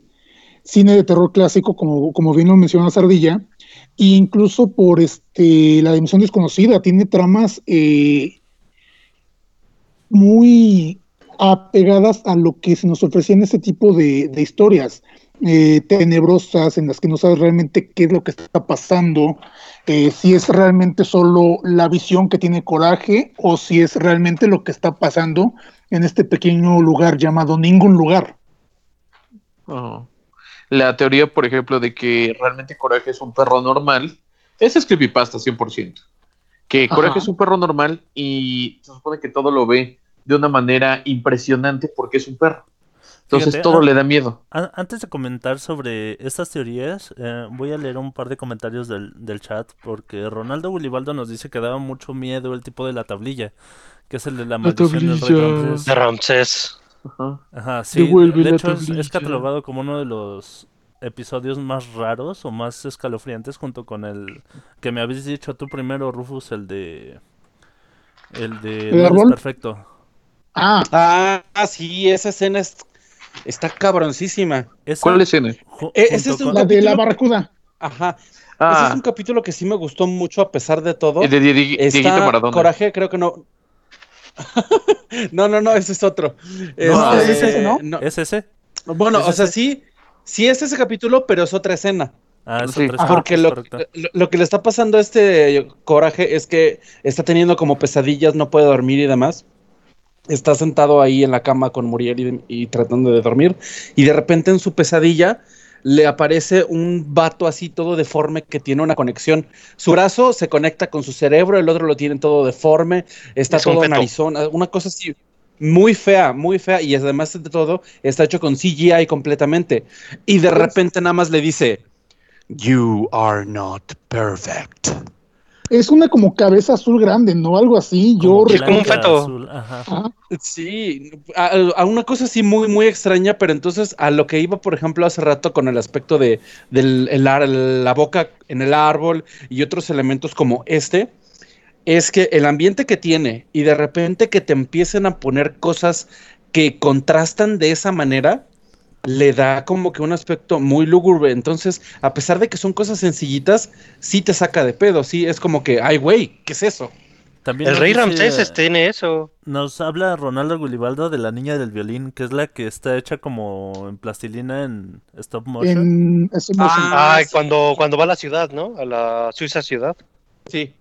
cine de terror clásico, como, como bien lo mencionó Sardilla, e incluso por este la dimensión desconocida. Tiene tramas eh, muy apegadas a lo que se nos ofrecía en este tipo de, de historias eh, tenebrosas en las que no sabes realmente qué es lo que está pasando, eh, si es realmente solo la visión que tiene coraje o si es realmente lo que está pasando en este pequeño lugar llamado ningún lugar. Oh. La teoría, por ejemplo, de que realmente Coraje es un perro normal, esa es creepypasta 100%. Que Coraje Ajá. es un perro normal y se supone que todo lo ve de una manera impresionante porque es un perro. Entonces Fíjate, todo ah, le da miedo. An- Antes de comentar sobre estas teorías, eh, voy a leer un par de comentarios del, del chat porque Ronaldo Gulibaldo nos dice que daba mucho miedo el tipo de la tablilla, que es el de la maldición del rey. Ramsés. De Ramsés. Ajá. Ajá, sí. Devuelve De la hecho, es, es catalogado como uno de los episodios más raros o más escalofriantes junto con el que me habéis dicho tú primero, Rufus, el de... El de... ¿El árbol? perfecto. Ah, Ah, sí, esa escena es- está cabroncísima. Esa, ¿Cuál escena? Eh, ese es un la de la barracuda. Ajá. Ese es Ah, un capítulo que sí me gustó mucho a pesar de todo. el de Die- Dieguito Está Maradona. Coraje, creo que no. no, no, no, ese es otro. No, Este, es ese, ¿no? ¿Es ese? Bueno, ¿Es o sea, ese? sí, sí es ese capítulo, pero es otra escena. Ah, es Sí. otra Ajá. escena, Porque lo que le está pasando a este Coraje es que está teniendo como pesadillas, no puede dormir y demás. Está sentado ahí en la cama con Muriel y, y tratando de dormir. Y de repente en su pesadilla le aparece un vato así todo deforme que tiene una conexión. Su brazo se conecta con su cerebro, el otro lo tiene todo deforme, está Es todo narizón, una cosa así muy fea, muy fea. Y además de todo, está hecho con CGI completamente. Y de repente nada más le dice, You are not perfect. Es una como cabeza azul grande, ¿no? Algo así. Yo Como Es como un feto. azul, ajá. Sí, a, a una cosa así muy, muy extraña, pero entonces a lo que iba, por ejemplo, hace rato con el aspecto de del, el ar- la boca en el árbol y otros elementos como este, es que el ambiente que tiene y de repente que te empiecen a poner cosas que contrastan de esa manera, le da como que un aspecto muy lúgubre. Entonces, a pesar de que son cosas sencillitas, sí te saca de pedo, sí, es como que, ay, güey, ¿qué es eso? También El rey Ramsés tiene eso. Nos habla Ronaldo Gulibaldo de la niña del violín, que es la que está hecha como en plastilina en stop motion. En Ah, Ay, sí. cuando, cuando va a la ciudad, ¿no? A la Suiza ciudad. Sí.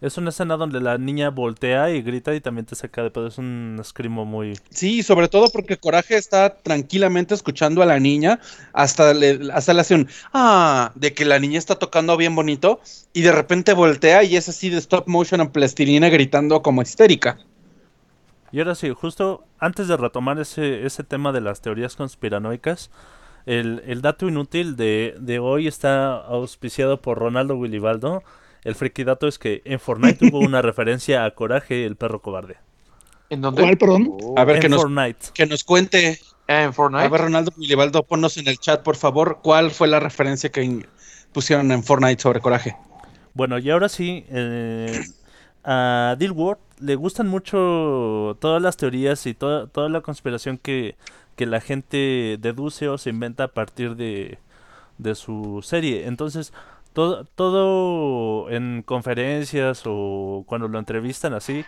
Es una escena donde la niña voltea y grita y también te saca de pedo. Es un escrimo muy... Sí, sobre todo porque Coraje está tranquilamente escuchando a la niña, hasta le, hasta le hace un ah, de que la niña está tocando bien bonito, y de repente voltea y es así de stop motion en plastilina gritando como histérica. Y ahora sí, justo antes de retomar ese, ese tema de las teorías conspiranoicas, el, el dato inútil de, de hoy está auspiciado por Ronaldo Gulibaldo. El friki dato es que en Fortnite hubo una referencia a Coraje, el perro cobarde. ¿En dónde? ¿Cuál, perdón? A ver, en que nos, Fortnite. que nos cuente. Ah, en Fortnite. A ver, Ronaldo Milibaldo, ponnos en el chat, por favor, cuál fue la referencia que in- pusieron en Fortnite sobre Coraje. Bueno, y ahora sí, eh, a Dilworth le gustan mucho todas las teorías y toda, toda la conspiración que, que la gente deduce o se inventa a partir de, de su serie. Entonces, todo, todo en conferencias o cuando lo entrevistan así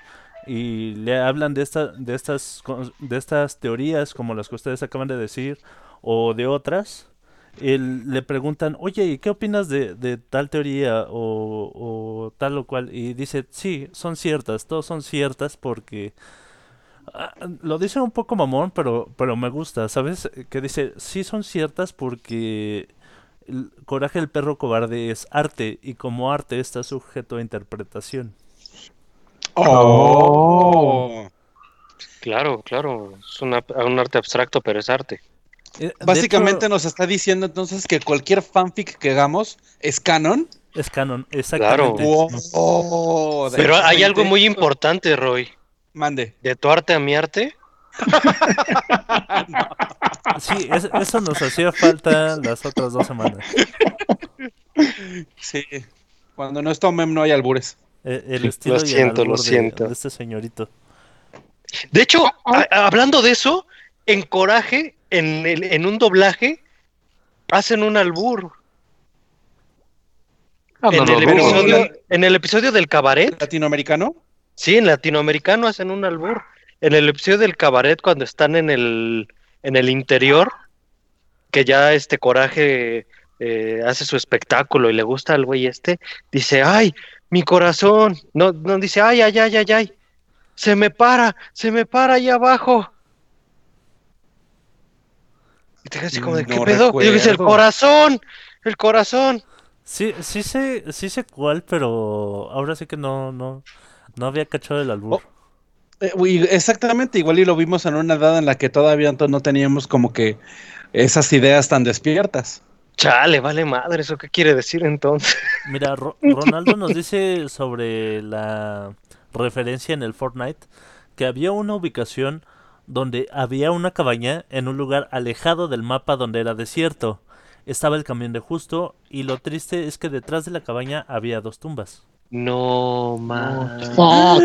y le hablan de, esta, de, estas, de estas teorías como las que ustedes acaban de decir o de otras, él- le preguntan, oye, ¿y qué opinas de, de tal teoría o, o tal o cual? Y dice, sí, son ciertas, todas son ciertas porque... ah, Lo dice un poco mamón, pero, pero me gusta, ¿sabes? Que dice, sí son ciertas porque el Coraje del perro cobarde es arte y como arte está sujeto a interpretación. Oh. Claro, claro. Es una- un arte abstracto, pero es arte. Eh, Básicamente hecho, nos está diciendo entonces que cualquier fanfic que hagamos es canon. es canon, exactamente. Oh, Pero hay algo muy importante, Roy. Mande. De tu arte a mi arte. Sí, es- eso nos hacía falta las otras dos semanas. Sí. Cuando no está Mem no hay albures. Eh, El estilo y el siento, lo de- siento. de este señorito. De hecho, a- hablando de eso, en Coraje, en, el- en un doblaje, hacen un albur. Ah, no en, lo el episodio, en el episodio del cabaret, Latinoamericano. sí, en latinoamericano hacen un albur. En el episodio del cabaret cuando están en el, en el interior, que ya este coraje eh, hace su espectáculo y le gusta al güey este, dice, ay, mi corazón, no, no dice, ay, ay, ay, ay, ay, se me para, se me para ahí abajo. Y te quedas así como de, ¿qué No pedo? Y dice, el corazón, el corazón. Sí, sí sé, sí sé cuál, pero ahora sí que no, no, no había cachado el albur. Uy, exactamente, igual y lo vimos en una edad en la que todavía to- no teníamos como que esas ideas tan despiertas. Chale, vale madre, ¿eso qué quiere decir entonces? Mira, Ro- Ronaldo nos dice sobre la referencia en el Fortnite que había una ubicación donde había una cabaña en un lugar alejado del mapa donde era desierto. Estaba el camión de justo y lo triste es que detrás de la cabaña había dos tumbas. No, man. Fuck.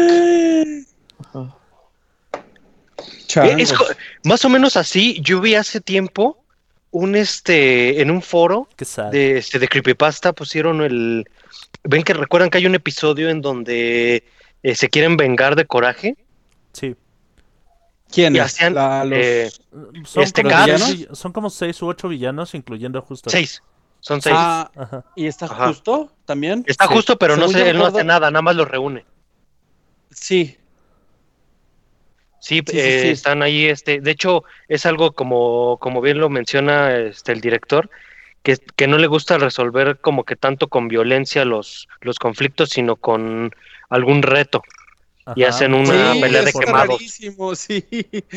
Eh, es más o menos así, yo vi hace tiempo un este en un foro de este de creepypasta pusieron el ven que recuerdan que hay un episodio en donde eh, se quieren vengar de Coraje Sí. ¿Quién? hacían eh, Son, Este son como seis u ocho villanos, incluyendo justo. seis, son seis. Ah, Ajá. ¿y está Ajá. justo también? Está sí. justo, pero no Según yo él no hace nada, nada más los reúne. Sí. Sí, eh, sí. están ahí, este, de hecho, es algo como, como bien lo menciona este el director, que, que no le gusta resolver como que tanto con violencia los, los conflictos, sino con algún reto. Y hacen una Sí, pelea de quemados. rarísimo, sí.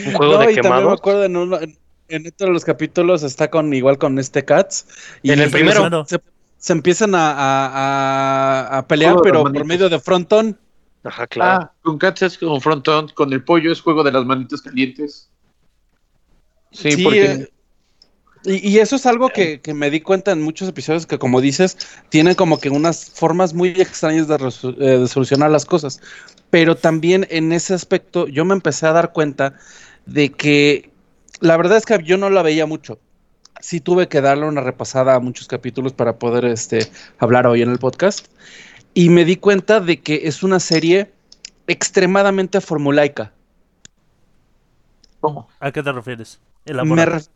Un juego No, de y también me acuerdo en, uno- en, en otro de los capítulos está con igual con este Cats. Y En el primero. Se, se empiezan a, a- a- a pelear, pero por medio de frontón. Ajá, claro. Ah, con Cats es con frontón, con el pollo es juego de las manitas calientes. Sí, Sí, porque eh, y, y eso es algo que, que me di cuenta en muchos episodios que, como dices, tienen como que unas formas muy extrañas de, eh, de solucionar las cosas. Pero también en ese aspecto yo me empecé a dar cuenta de que la verdad es que yo no la veía mucho. Sí tuve que darle una repasada a muchos capítulos para poder este, hablar hoy en el podcast. Y me di cuenta de que es una serie extremadamente formulaica. ¿cómo? ¿A qué te refieres? Me ref-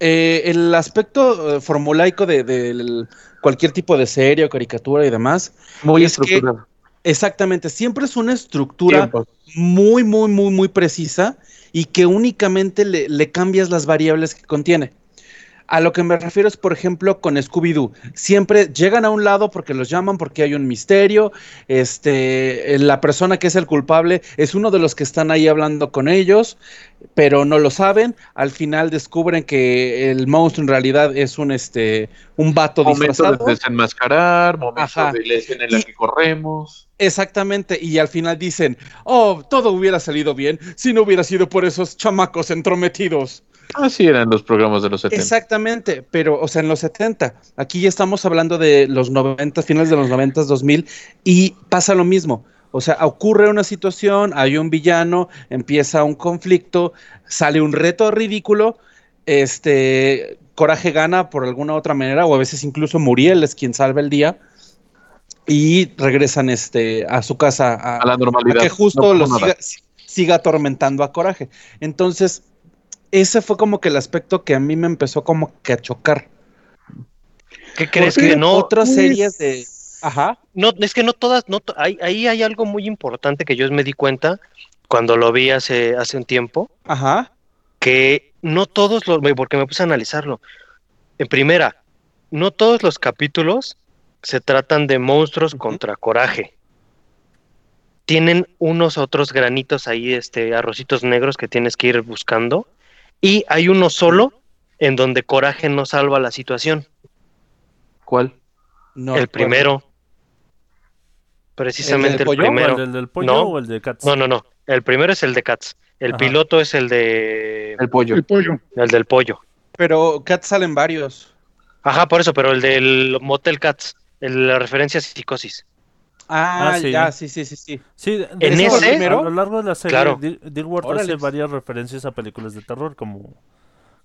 eh, el aspecto eh, formulaico de, del- cualquier tipo de serie o caricatura y demás, Muy Es que- estructurado. exactamente, siempre es una estructura Tiempo. muy, muy, muy, muy precisa y que únicamente le, le cambias las variables que contiene. A lo que me refiero es, por ejemplo, con Scooby-Doo. Siempre llegan a un lado porque los llaman, porque hay un misterio. Este, eh, la persona que es el culpable es uno de los que están ahí hablando con ellos, pero no lo saben. Al final descubren que el monstruo en realidad es un, este, un vato Momento disfrazado. de desenmascarar, momento Ajá. de la escena en la Y- que corremos. Exactamente, y al final dicen, oh, todo hubiera salido bien si no hubiera sido por esos chamacos entrometidos. Así eran los programas de los 70. Exactamente, pero, o sea, en los 70, aquí ya estamos hablando de los 90, finales de los 90, 2000, y pasa lo mismo. O sea, ocurre una situación, hay un villano, empieza un conflicto, sale un reto ridículo, este, Coraje gana por alguna otra manera, o a veces incluso Muriel es quien salva el día, y regresan este, a su casa a, a la normalidad. a que justo No siga atormentando a Coraje. Entonces, ese fue como que el aspecto que a mí me empezó como que a chocar. ¿Qué crees Porque que no? Otras pues, series de... Ajá. No, es que no todas, no, to- ahí, ahí hay algo muy importante que yo me di cuenta cuando lo vi hace, hace un tiempo, Ajá. que no todos los, porque me puse a analizarlo. En primera, no todos los capítulos se tratan de monstruos contra coraje. Tienen unos otros granitos ahí, este, arrocitos negros que tienes que ir buscando. Y hay uno solo en donde coraje no salva la situación. ¿Cuál? No el primero. Precisamente del el, primero. ¿El del, pollo No. o el de Cats? No, no, no. El primero es el de Cats. El Ajá. piloto es el de El pollo. El pollo. el del pollo. Pero Cat salen varios. Ajá, por eso, pero el del Motel Cats, el, la referencia a psicosis. Ah, Ah, sí. ya, sí, sí, sí, sí. Sí, de En ese- a lo largo de la serie, Claro. Di- Dilworth Órale. hace varias referencias a películas de terror, como,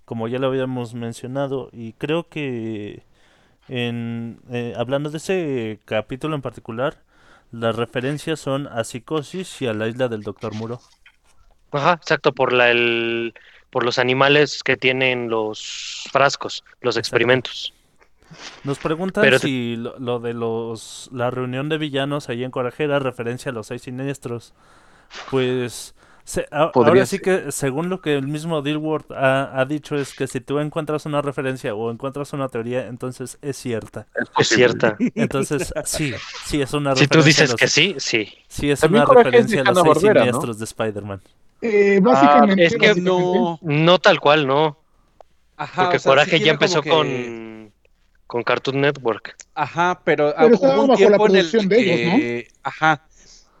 como ya lo habíamos mencionado, y creo que en, eh, hablando de ese capítulo en particular, las referencias son a Psicosis y a la isla del Doctor Muro. Ajá, exacto, por la el por los animales que tienen los frascos, los experimentos. Nos preguntan Pero- si lo, lo de los la reunión de villanos ahí en Coraje era referencia a los seis siniestros. Pues se- a- Podría ahora sí ser. que según lo que el mismo Dilworth ha, ha dicho es que si tú encuentras una referencia o encuentras una teoría, entonces es cierta. Es cierta. Entonces sí, sí es una Si tú referencia dices los- que sí, sí. Sí es También una referencia a los seis Hanna-Barbera, ¿no? siniestros de Spider-Man. Eh, básicamente. Ah, es que básicamente. No. No tal cual, no. Ajá, Porque o sea, Coraje sí ya empezó que- con, con Cartoon Network. Ajá, pero, Pero hubo un tiempo en el producción de ellos, ¿no? que- Ajá.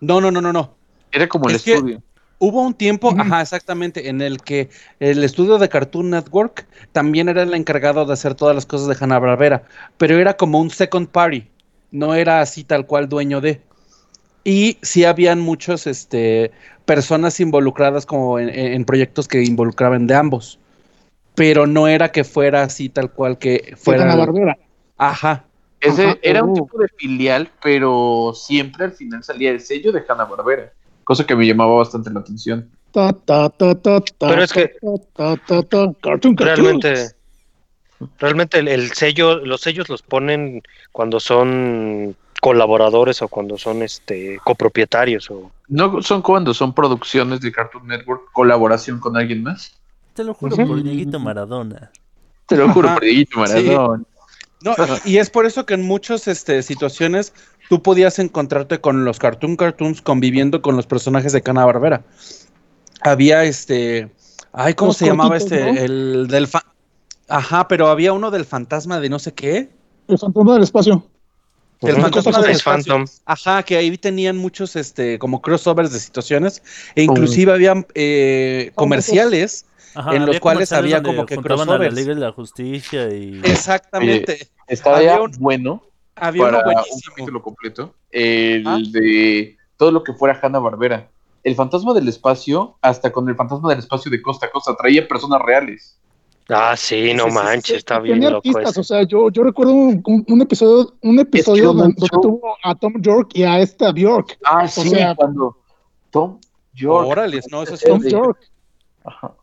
No, no, no, no, no. Era como el Es que- estudio. Hubo un tiempo, ajá, exactamente, en el que el estudio de Cartoon Network también era el encargado de hacer todas las cosas de Hanna-Barbera, pero era como un second party, no era así tal cual dueño de. Y sí habían muchos, este, personas involucradas como en, en proyectos que involucraban de ambos, pero no era que fuera así tal cual que de fuera. Hanna-Barbera. Ajá, Ese Ajá, era un oh. tipo de filial, pero siempre al final salía el sello de Hanna-Barbera. Cosa que me llamaba bastante la atención. Ta, ta, ta, ta, ta, Pero es que- ta, ta, ta, ta, Cartoon, cartoon. Realmente, realmente el, el sello, los sellos los ponen cuando son colaboradores o cuando son este copropietarios o No son cuando son producciones de Cartoon Network, colaboración con alguien más. Te lo juro por Dieguito Maradona. Te lo juro, Ajá. por Dieguito Maradona. No, y, y es por eso que en muchas este, situaciones tú podías encontrarte con los Cartoon Cartoons conviviendo con los personajes de Cana Barbera. Había este. Ay, ¿cómo Los se llamaba este? ¿no? El del. fa- Ajá, pero había uno del fantasma de no sé qué. El fantasma del espacio. El fantasma del. Phantom. Ajá, que ahí tenían muchos este como crossovers de situaciones. E inclusive habían eh, comerciales. Ajá, En los cuales había como que a la crossovers. Liga de la Justicia y... Exactamente. Estaba Había ya un- bueno había para uno un capítulo completo. El Ah. de todo lo que fuera Hanna-Barbera. El fantasma del espacio, hasta con el fantasma del espacio de costa a costa, traía personas reales. Ah, sí, no Sí, sí, sí, manches, está bien Tenía loco artistas, ese. o sea, yo, yo recuerdo un, episodio, un episodio donde tuvo a Tom York y a esta Bjork. Ah, sí, sea- cuando Tom York. Órale, no, eso sí. Tom. York. Ajá.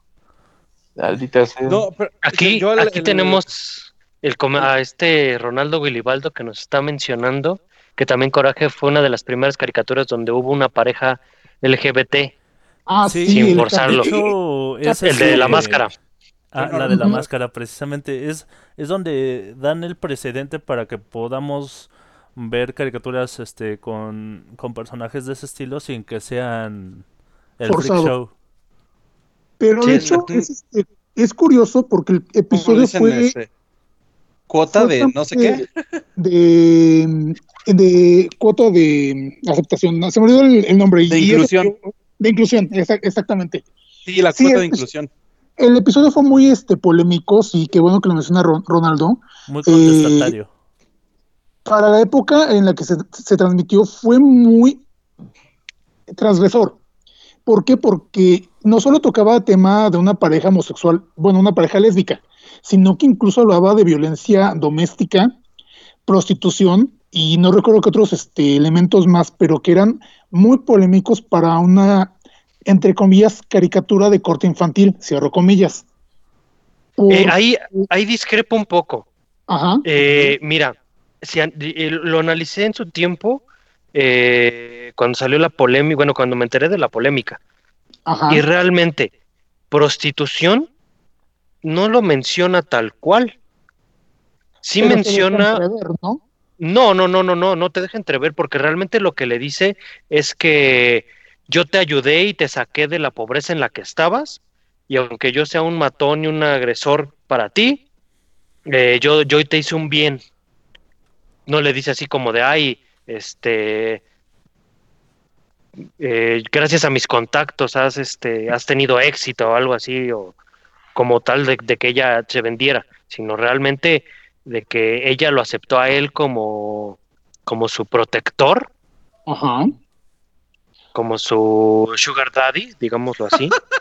Maldita sea. No, pero Aquí, yo aquí el- tenemos el, a este Ronaldo Willibaldo que nos está mencionando, que también Coraje fue una de las primeras caricaturas donde hubo una pareja LGBT, Ah, Sí, sin forzarlo. De hecho, es el de la máscara. Ah, la de la máscara, precisamente. Es, es donde dan el precedente para que podamos ver caricaturas este con, con personajes de ese estilo sin que sean el freak Forzado. show. Pero Sí, de es hecho, es, este, es curioso porque el ¿cómo episodio fue, este, cuota fue de no sé qué. de, de cuota de aceptación. No, se me olvidó el, el nombre. De y ese- inclusión. de inclusión, exa- exactamente. Sí, la Sí, cuota de inclusión. El episodio fue muy este polémico, sí, qué bueno que lo menciona Ron- Ronaldo. Muy contestatario. Para la época en la que se, se transmitió fue muy transgresor. ¿Por qué? Porque no solo tocaba tema de una pareja homosexual, bueno, una pareja lésbica, sino que incluso hablaba de violencia doméstica, prostitución y no recuerdo qué otros este, elementos más, pero que eran muy polémicos para una, entre comillas, caricatura de corte infantil, cierro comillas. Por- Eh, ahí, ahí discrepo un poco. Ajá. Eh, mira, si eh, lo analicé en su tiempo, eh, cuando salió la polémica, bueno, cuando me enteré de la polémica, Ajá. y realmente prostitución no lo menciona tal cual. Sí Pero menciona, entrever, ¿no? no, no, no, no, no, no te deja entrever, porque realmente lo que le dice es que yo te ayudé y te saqué de la pobreza en la que estabas, y aunque yo sea un matón y un agresor para ti, eh, yo, yo te hice un bien. No le dice así como de, ay, este, eh, gracias a mis contactos has, este, has tenido éxito o algo así, o como tal de, de que ella se vendiera, sino realmente de que ella lo aceptó a él como, como su protector, Ajá. como su sugar daddy, digámoslo así.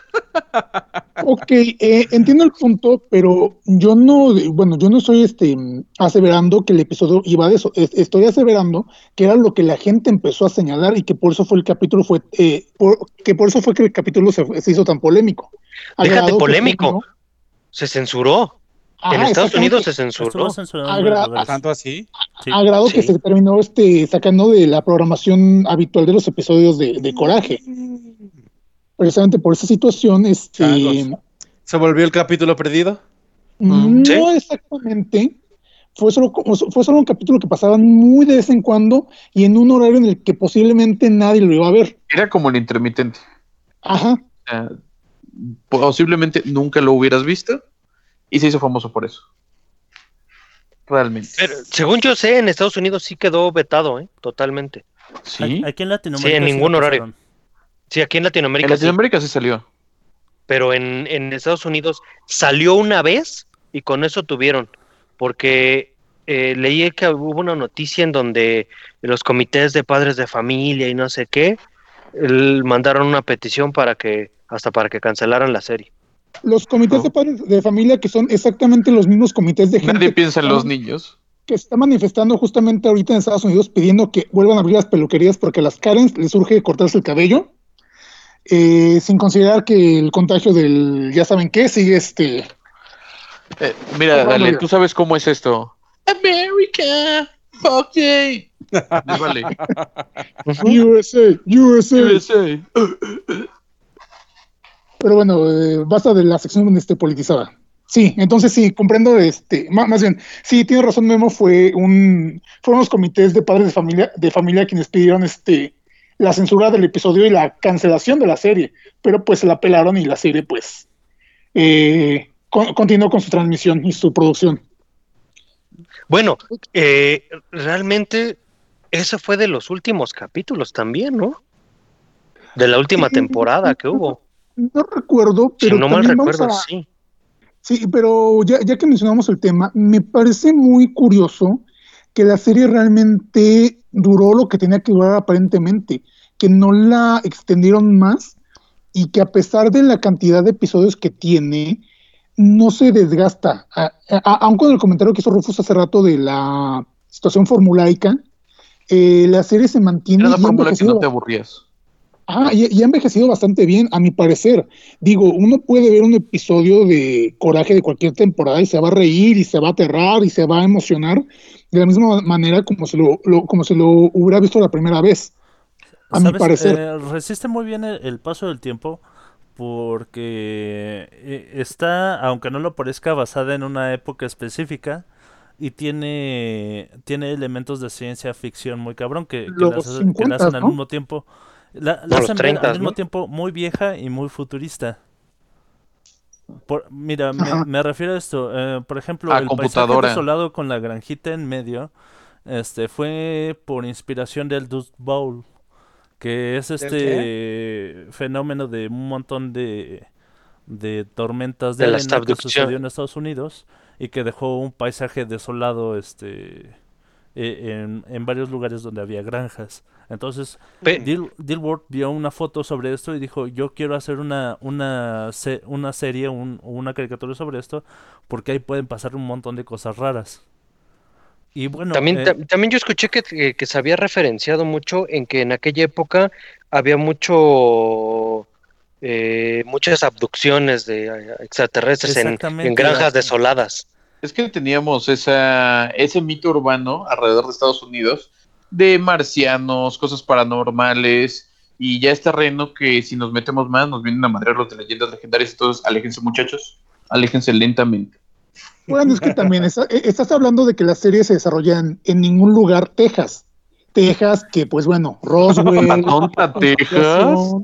Ok, eh, entiendo el punto, pero yo no, bueno, yo no estoy este, aseverando que el episodio iba de eso. Es- Estoy aseverando que era lo que la gente empezó a señalar y que por eso fue el capítulo fue, eh, por- que por eso fue que el capítulo se, se hizo tan polémico. Al Déjate que polémico. Se censuró. En Estados exactamente. Unidos se censuró. censurado Ah, en gra- lugares. ¿Tanto así? Sí. a grado que se terminó este sacando de la programación habitual de los episodios de, de Coraje. Precisamente por esa situación, este, Changos. ¿Se volvió el capítulo perdido? no Sí. exactamente. Fue solo, como- fue solo un capítulo que pasaban muy de vez en cuando y en un horario en el que posiblemente nadie lo iba a ver. Era como el intermitente. Ajá. O sea, posiblemente nunca lo hubieras visto y se hizo famoso por eso. Realmente. Pero, según yo sé, en Estados Unidos sí quedó vetado, ¿eh? Totalmente. sí. Aquí en Latinoamérica. Sí, en ningún horario. pasaron. Sí, aquí en En Latinoamérica sí, Latinoamérica sí salió. pero en, en Estados Unidos salió una vez y con eso tuvieron, porque eh, leí que hubo una noticia en donde los comités de padres de familia y no sé qué el- mandaron una petición para que hasta para que cancelaran la serie. Los comités Oh. de padres de familia que son exactamente los mismos comités de gente Nadie que piensa en los niños. que está manifestando justamente ahorita en Estados Unidos pidiendo que vuelvan a abrir las peluquerías porque a las Karens les surge cortarse el cabello, eh, sin considerar que el contagio del ya saben qué sigue este. Eh, mira, dale, tú sabes cómo es esto. America, fuck yeah. Vale. USA, USA. USA. Pero bueno, eh, basta de la sección este, politizada. Sí, entonces sí, comprendo, este, má- más, bien, sí, tiene razón Memo, fue un, fueron los comités de padres de familia, de familia quienes pidieron este, la censura del episodio y la cancelación de la serie, pero pues la pelaron y la serie pues eh, con- continuó con su transmisión y su producción. Bueno, eh, realmente ese fue de los últimos capítulos también, ¿no? De la última temporada que hubo. No recuerdo, Si pero no mal recuerdo, a- sí. Sí, pero ya, ya que mencionamos el tema, me parece muy curioso que la serie realmente duró lo que tenía que durar aparentemente, que no la extendieron más y que a pesar de la cantidad de episodios que tiene, no se desgasta. A- a- aun con el comentario que hizo Rufus hace rato de la situación formulaica, eh, la serie se mantiene Era ha fórmula que no te aburrías. Ah, y, y ha envejecido bastante bien, a mi parecer. Digo, uno puede ver un episodio de Coraje de cualquier temporada y se va a reír y se va a aterrar y se va a emocionar de la misma manera como se lo, lo- como se lo hubiera visto la primera vez. A mi ¿Sabes? parecer. Eh, resiste muy bien el, el paso del tiempo porque eh, está, aunque no lo parezca, basada en una época específica y tiene, tiene elementos de ciencia ficción muy cabrón que, que Los la hace- que la 50, hacen al mismo tiempo. La, hacen ver 30, al mismo ¿no? tiempo muy vieja y muy futurista. Por- mira, me, refiero a esto. eh, por ejemplo, A el paisaje computadora. desolado con la granjita en medio este fue por inspiración del Dust Bowl, que es este fenómeno de un montón de, de tormentas de, De la arena que sucedió en Estados Unidos y que dejó un paisaje desolado este eh, en, en varios lugares donde había granjas. Entonces, Dil- Dilworth vio una foto sobre esto y dijo, yo quiero hacer una, una, se- una serie, un- o una caricatura sobre esto, porque ahí pueden pasar un montón de cosas raras. Y bueno, También, eh, ta- también yo escuché que, que- que se había referenciado mucho en que en aquella época había mucho eh, muchas abducciones de eh, extraterrestres en, granjas desoladas. Es que teníamos esa, ese mito urbano alrededor de Estados Unidos de marcianos, cosas paranormales, y ya es terreno que si nos metemos más nos vienen a madrear los de leyendas legendarias. Entonces, aléjense muchachos, aléjense lentamente. Bueno, es que también está- eh, estás hablando de que la serie se desarrolla en, ningún lugar, Texas. Texas, que pues bueno, Roswell. La tonta Texas.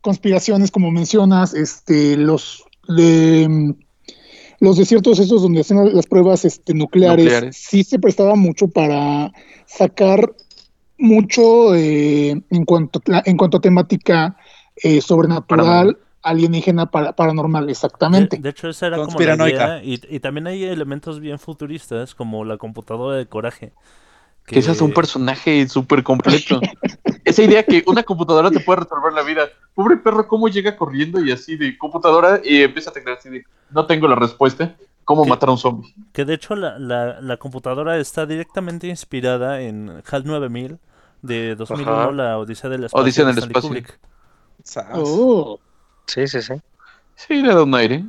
conspiraciones, como mencionas, este, los, de, mm, los desiertos esos donde hacen las pruebas este, nucleares, Nucleares. sí se prestaba mucho para sacar mucho eh, en, cuanto, a- en cuanto a temática eh, sobrenatural, Paranormal. Alienígena, para, paranormal, de, exactamente. de hecho esa era como la idea, y, y también hay elementos bien futuristas, como la computadora de coraje. Que ese es un personaje súper completo. esa idea que una computadora te puede resolver la vida. Pobre perro, ¿cómo llega corriendo y así de computadora y empieza a tener así de no tengo la respuesta? ¿Cómo ¿Qué? matar a un zombie? Que de hecho la, la, la computadora está directamente inspirada en HAL 9000 de 2001, Ajá. la Odisea del Espacio. Odisea de en el Stanley Espacio. Oh. Sí, sí, sí. Sí, le da un aire.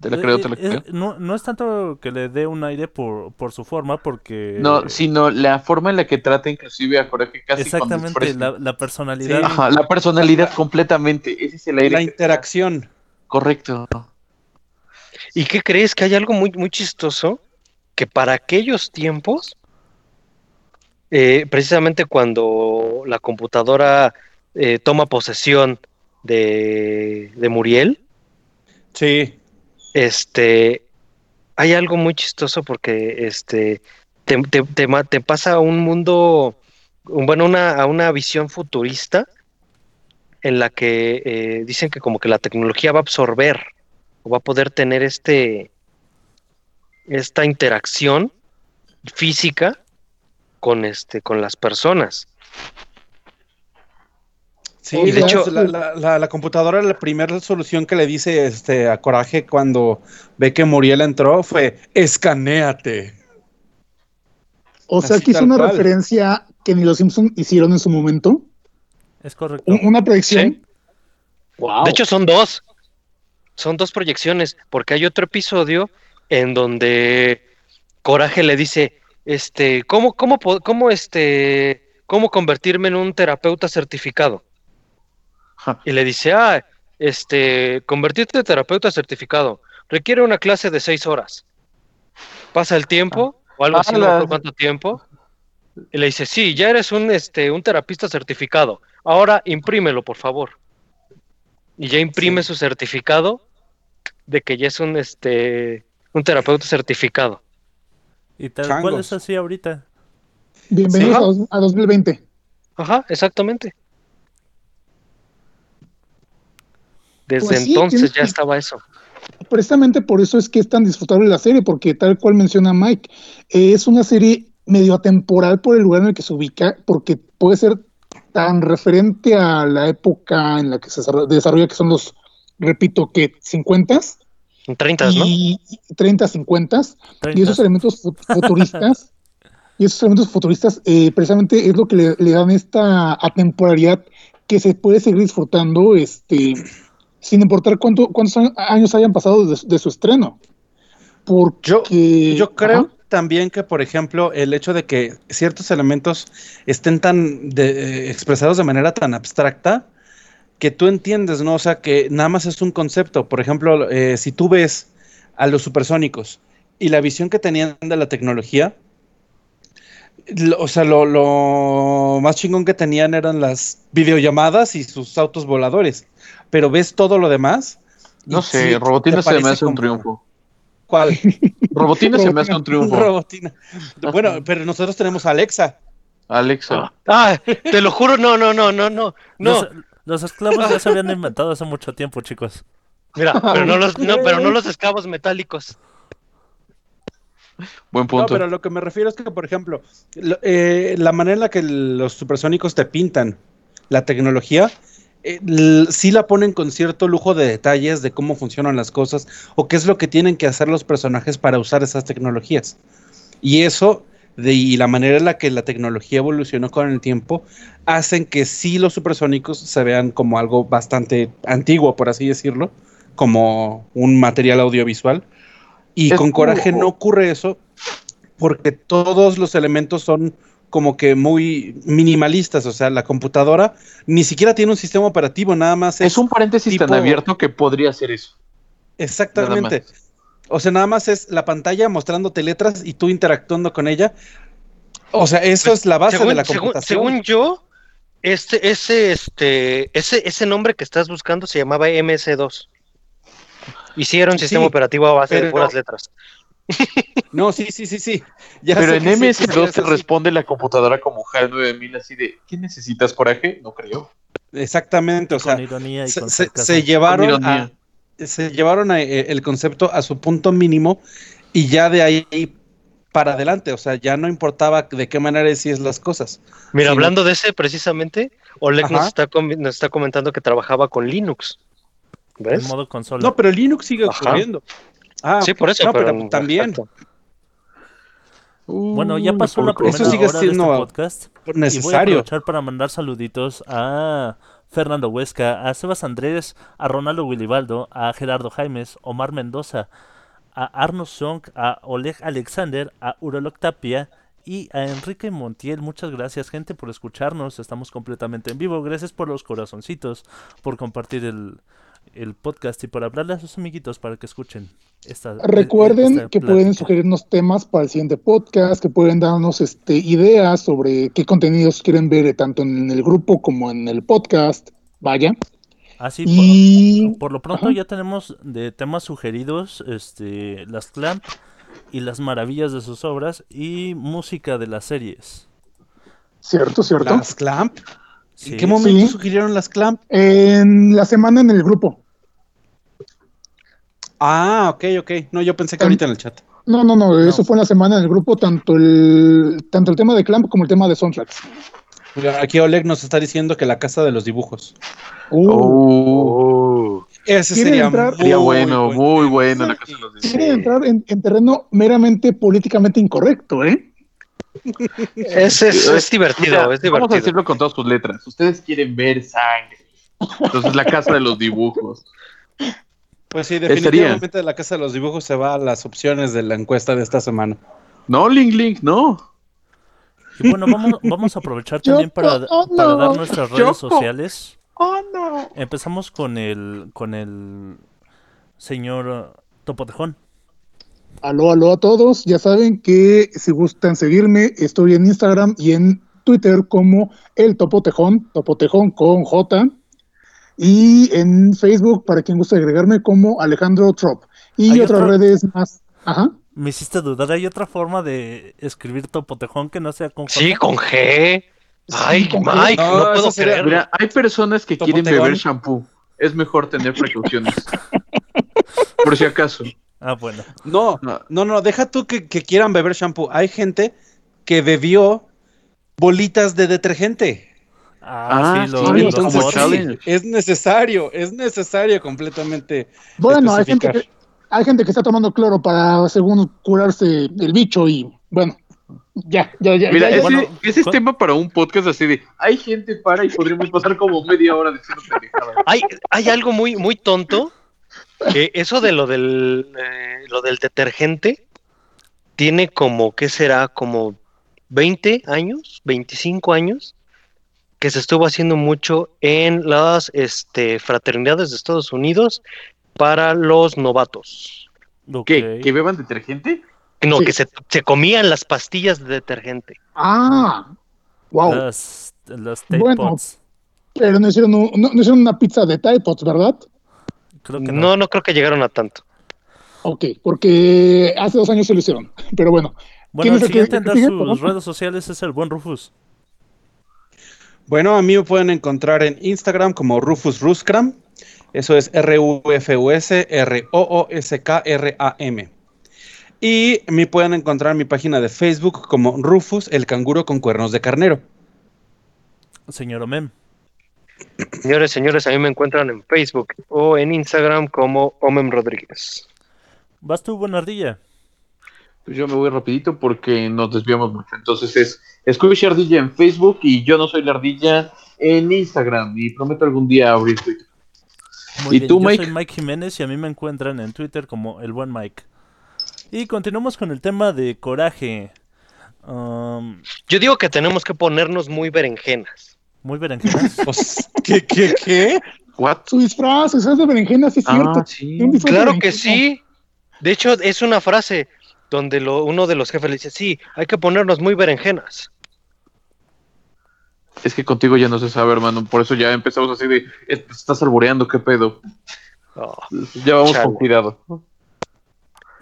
Te la Eh, creo, te la eh, creo. no, no es tanto que le dé un aire por, por su forma, porque... No, sino la forma en la que trata inclusive a Coraje casi Exactamente, la, la personalidad. Ajá, la personalidad completamente. Ese es el aire. La que- interacción. Correcto. ¿Y qué crees? Que hay algo muy, muy chistoso que para aquellos tiempos, eh, precisamente cuando la computadora eh, toma posesión de, de Muriel, Sí. este, hay algo muy chistoso porque este, te, te- te te pasa a un mundo, un- bueno, una, a una visión futurista en la que eh, dicen que como que la tecnología va a absorber o va a poder tener este, esta interacción física con, este, con las personas. Sí, Y de hecho, la, la- la- la computadora, la primera solución que le dice este, a Coraje cuando ve que Muriel entró fue, escanéate. O sea, Así que hizo una cual. referencia que ni los Simpsons hicieron en su momento. Es correcto. Un- una predicción. Wow. De hecho, son dos. Son dos proyecciones, porque hay otro episodio en donde Coraje le dice, este, ¿cómo, cómo, cómo, este, cómo convertirme en un terapeuta certificado? Y le dice, ah, este, convertirte en terapeuta certificado requiere una clase de seis horas. Pasa el tiempo, o algo Ah, así, no acuerdo cuánto tiempo. Y le dice, sí, ya eres un, este, un terapista certificado. Ahora imprímelo, por favor. Y ya imprime su certificado de que ya es un, este, un terapeuta certificado. Y tal cual es así ahorita. Bienvenidos Sí. a, dos- a 2020. Ajá, exactamente. Desde Pues sí, entonces tienes ya que- estaba eso. Precisamente por eso es que es tan disfrutable la serie, porque tal cual menciona Mike, eh, es una serie medio atemporal por el lugar en el que se ubica, porque puede ser tan referente a la época en la que se desarro- desarrolla, que son los, repito, que 50s En 30, ¿no? y 30, 50s, y 30. esos elementos fu- futuristas, y esos elementos futuristas eh, precisamente es lo que le, le dan esta atemporalidad que se puede seguir disfrutando este sin importar cuánto, cuántos años- hayan pasado de, de su estreno. Porque Yo creo Ajá. también que, por ejemplo, el hecho de que ciertos elementos estén tan de- eh, expresados de manera tan abstracta que tú entiendes, ¿no? O sea, que nada más es un concepto. Por ejemplo, eh, si tú ves a los supersónicos y la visión que tenían de la tecnología, lo- o sea, lo, lo más chingón que tenían eran las videollamadas y sus autos voladores. Pero ves todo lo demás. No sé, sí, Robotina se me hace un triunfo. ¿Cuál? Robotina se me hace un triunfo. Robotina. Bueno, pero nosotros tenemos a Alexa. Alexa. Ah, te lo juro, no, no, no, no, no. No, Los, los esclavos ya se habían inventado hace mucho tiempo, chicos. mira, pero no los, no, pero no los esclavos metálicos. Buen No, punto. pero lo que me refiero es que, por ejemplo, lo- eh, la manera en la que los supersónicos te pintan la tecnología, eh, sí la ponen con cierto lujo de detalles de cómo funcionan las cosas o qué es lo que tienen que hacer los personajes para usar esas tecnologías. Y eso, de, y la manera en la que la tecnología evolucionó con el tiempo, hacen que sí los supersónicos se vean como algo bastante antiguo, por así decirlo, como un material audiovisual. Y Es con Coraje no ocurre eso porque todos los elementos son como que muy minimalistas, o sea, la computadora ni siquiera tiene un sistema operativo, nada más es, Es un paréntesis tan abierto que podría ser eso. exactamente. O sea, nada más es la pantalla mostrándote letras y tú interactuando con ella. O sea, eso es la base Según, de la computación. según yo, este, ese, este, ese, ese nombre que estás buscando se llamaba MS2. Y sí era un Sí, sistema operativo a base de puras letras. No, sí, sí, sí, sí. Ya Pero sé en que sí, MS2 sí, te responde la computadora como HAL 9000 así de ¿qué necesitas coraje? No creo. Exactamente, o sea, con ironía y se, con se- se llevaron Con a, ironía. se llevaron a, eh, el concepto a su punto mínimo y ya de ahí para adelante, o sea, ya no importaba de qué manera decías las cosas. Mira, hablando de ese precisamente, Oleg nos está, com- nos está comentando que trabajaba con Linux. En ¿Ves? modo consola. No, pero Linux sigue Ajá. ocurriendo. Ah, Sí, por eso. no, pero, pero, también. Bueno, ya pasó la primera Eso sigue hora de este podcast. Y voy a necesario. aprovechar para mandar saluditos a Fernando Huesca, a Sebas Andrés, a Ronaldo Willibaldo, a Gerardo Jaimes, Omar Mendoza, a Arno Song, a Oleg Alexander, a Urolog Tapia y a Enrique Montiel. Muchas gracias, gente, por escucharnos. Estamos completamente en vivo. Gracias por los corazoncitos, por compartir el, el podcast y por hablarle a sus amiguitos para que escuchen esta. Recuerden esta que pueden sugerirnos temas para el siguiente podcast, que pueden darnos este, ideas sobre qué contenidos quieren ver tanto en el grupo como en el podcast. Vaya. Así por- Y Por lo pronto Ajá. ya tenemos de temas sugeridos, este, las clamp y las maravillas de sus obras y música de las series. cierto, cierto. Las clamp. Sí. ¿En qué momento Sí. sugirieron las clamp? En la semana en el grupo. Ah, ok, ok. No, yo pensé que ahorita en el chat. No, no, no, eso fue en la semana en el grupo, tanto el, tanto el tema de Clamp como el tema de soundtracks. Aquí Oleg nos está diciendo que la casa de los dibujos. Uh, Oh, Ese ¿Quieren sería entrar? muy sería bueno, muy bueno Sí. la casa de los quieren dibujos. entrar en, en terreno meramente políticamente incorrecto, ¿eh? Es, es, es divertido, es Vamos a divertido. decirlo con todas sus letras. Ustedes quieren ver sangre. Entonces la casa de los dibujos. Pues sí, definitivamente la casa de los dibujos se va a las opciones de la encuesta de esta semana. No, Link Link, no. Y bueno, vamos, vamos a aprovechar también para, oh, no. para dar nuestras redes sociales. Oh, no. Empezamos con el, con el señor Topotejón. Aló, aló a todos. Ya saben que si gustan seguirme, estoy en Instagram y en Twitter como el Topotejón, Topotejón con J. Y en Facebook, para quien guste agregarme, como Alejandro Trop. Y otras otro- redes más. Ajá. Me hiciste dudar, ¿hay otra forma de escribir Topotejón que no sea con J? Sí, con G. Ay, Sí, con G. Mike, No, puedo creerlo. Mira, hay personas que quieren beber shampoo. Es mejor tener precauciones. Por si acaso. Ah, bueno. No, No. no, no, deja tú que, que quieran beber shampoo. Hay gente que bebió bolitas de detergente. Ah, Ah, sí, sí, los entonces sí, es necesario, es necesario completamente. Bueno, hay gente, que, hay gente que está tomando cloro para, según curarse el bicho y, bueno, ya, ya, ya. Mira, ya, ya. ese, bueno, ese es tema para un podcast así de hay gente para y podríamos pasar como media hora diciendo. Hay, hay algo muy, muy tonto. Que eso de lo del, eh, lo del detergente tiene como, ¿qué será? Como 20 años, 25 años, que se estuvo haciendo mucho en las este, fraternidades de Estados Unidos para los novatos. ¿Qué? Ok. ¿Que beban detergente? No, Sí. que se, se comían las pastillas de detergente. Ah, wow. Las, las tape Bueno. pots. Pero no hicieron, un- no, no hicieron una pizza de Tide Pods, ¿verdad? Creo que no. No, no creo que llegaron a tanto. Ok, porque hace dos años se lo hicieron. Pero bueno, Bueno, el el que- siguiente en dar sus redes sociales es el buen Rufus. Bueno, a mí me pueden encontrar en Instagram como Rufus Ruskram. Eso es R-U-F-U-S, R-O-O-S-K-R-A-M. Y me pueden encontrar en mi página de Facebook como Rufus, el canguro con cuernos de carnero. Señor Omem. Señores, señores, a mí me encuentran en Facebook o en Instagram como Omem Rodríguez. ¿Vas tú, buena ardilla? Pues yo me voy rapidito porque nos desviamos mucho. Entonces es Squishy Ardilla en Facebook y yo no soy la ardilla en Instagram. Y prometo algún día abrir Twitter. Muy ¿Y bien, tú, yo Mike? soy Mike Jiménez y a mí me encuentran en Twitter como el buen Mike. Y continuamos con el tema de coraje. Um, Yo digo que tenemos que ponernos muy berenjenas. muy berenjenas. Pues, ¿Qué, qué, qué? ¿What? su disfraz, de berenjena, sí es cierto. Ah, sí. Claro que sí. De hecho, es una frase donde lo- uno de los jefes le dice, sí, hay que ponernos muy berenjenas. Es que contigo ya no se sabe, hermano. Por eso ya empezamos así de. eh, Estás alboreando, ¿qué pedo? Oh, Ya vamos Chale. con cuidado.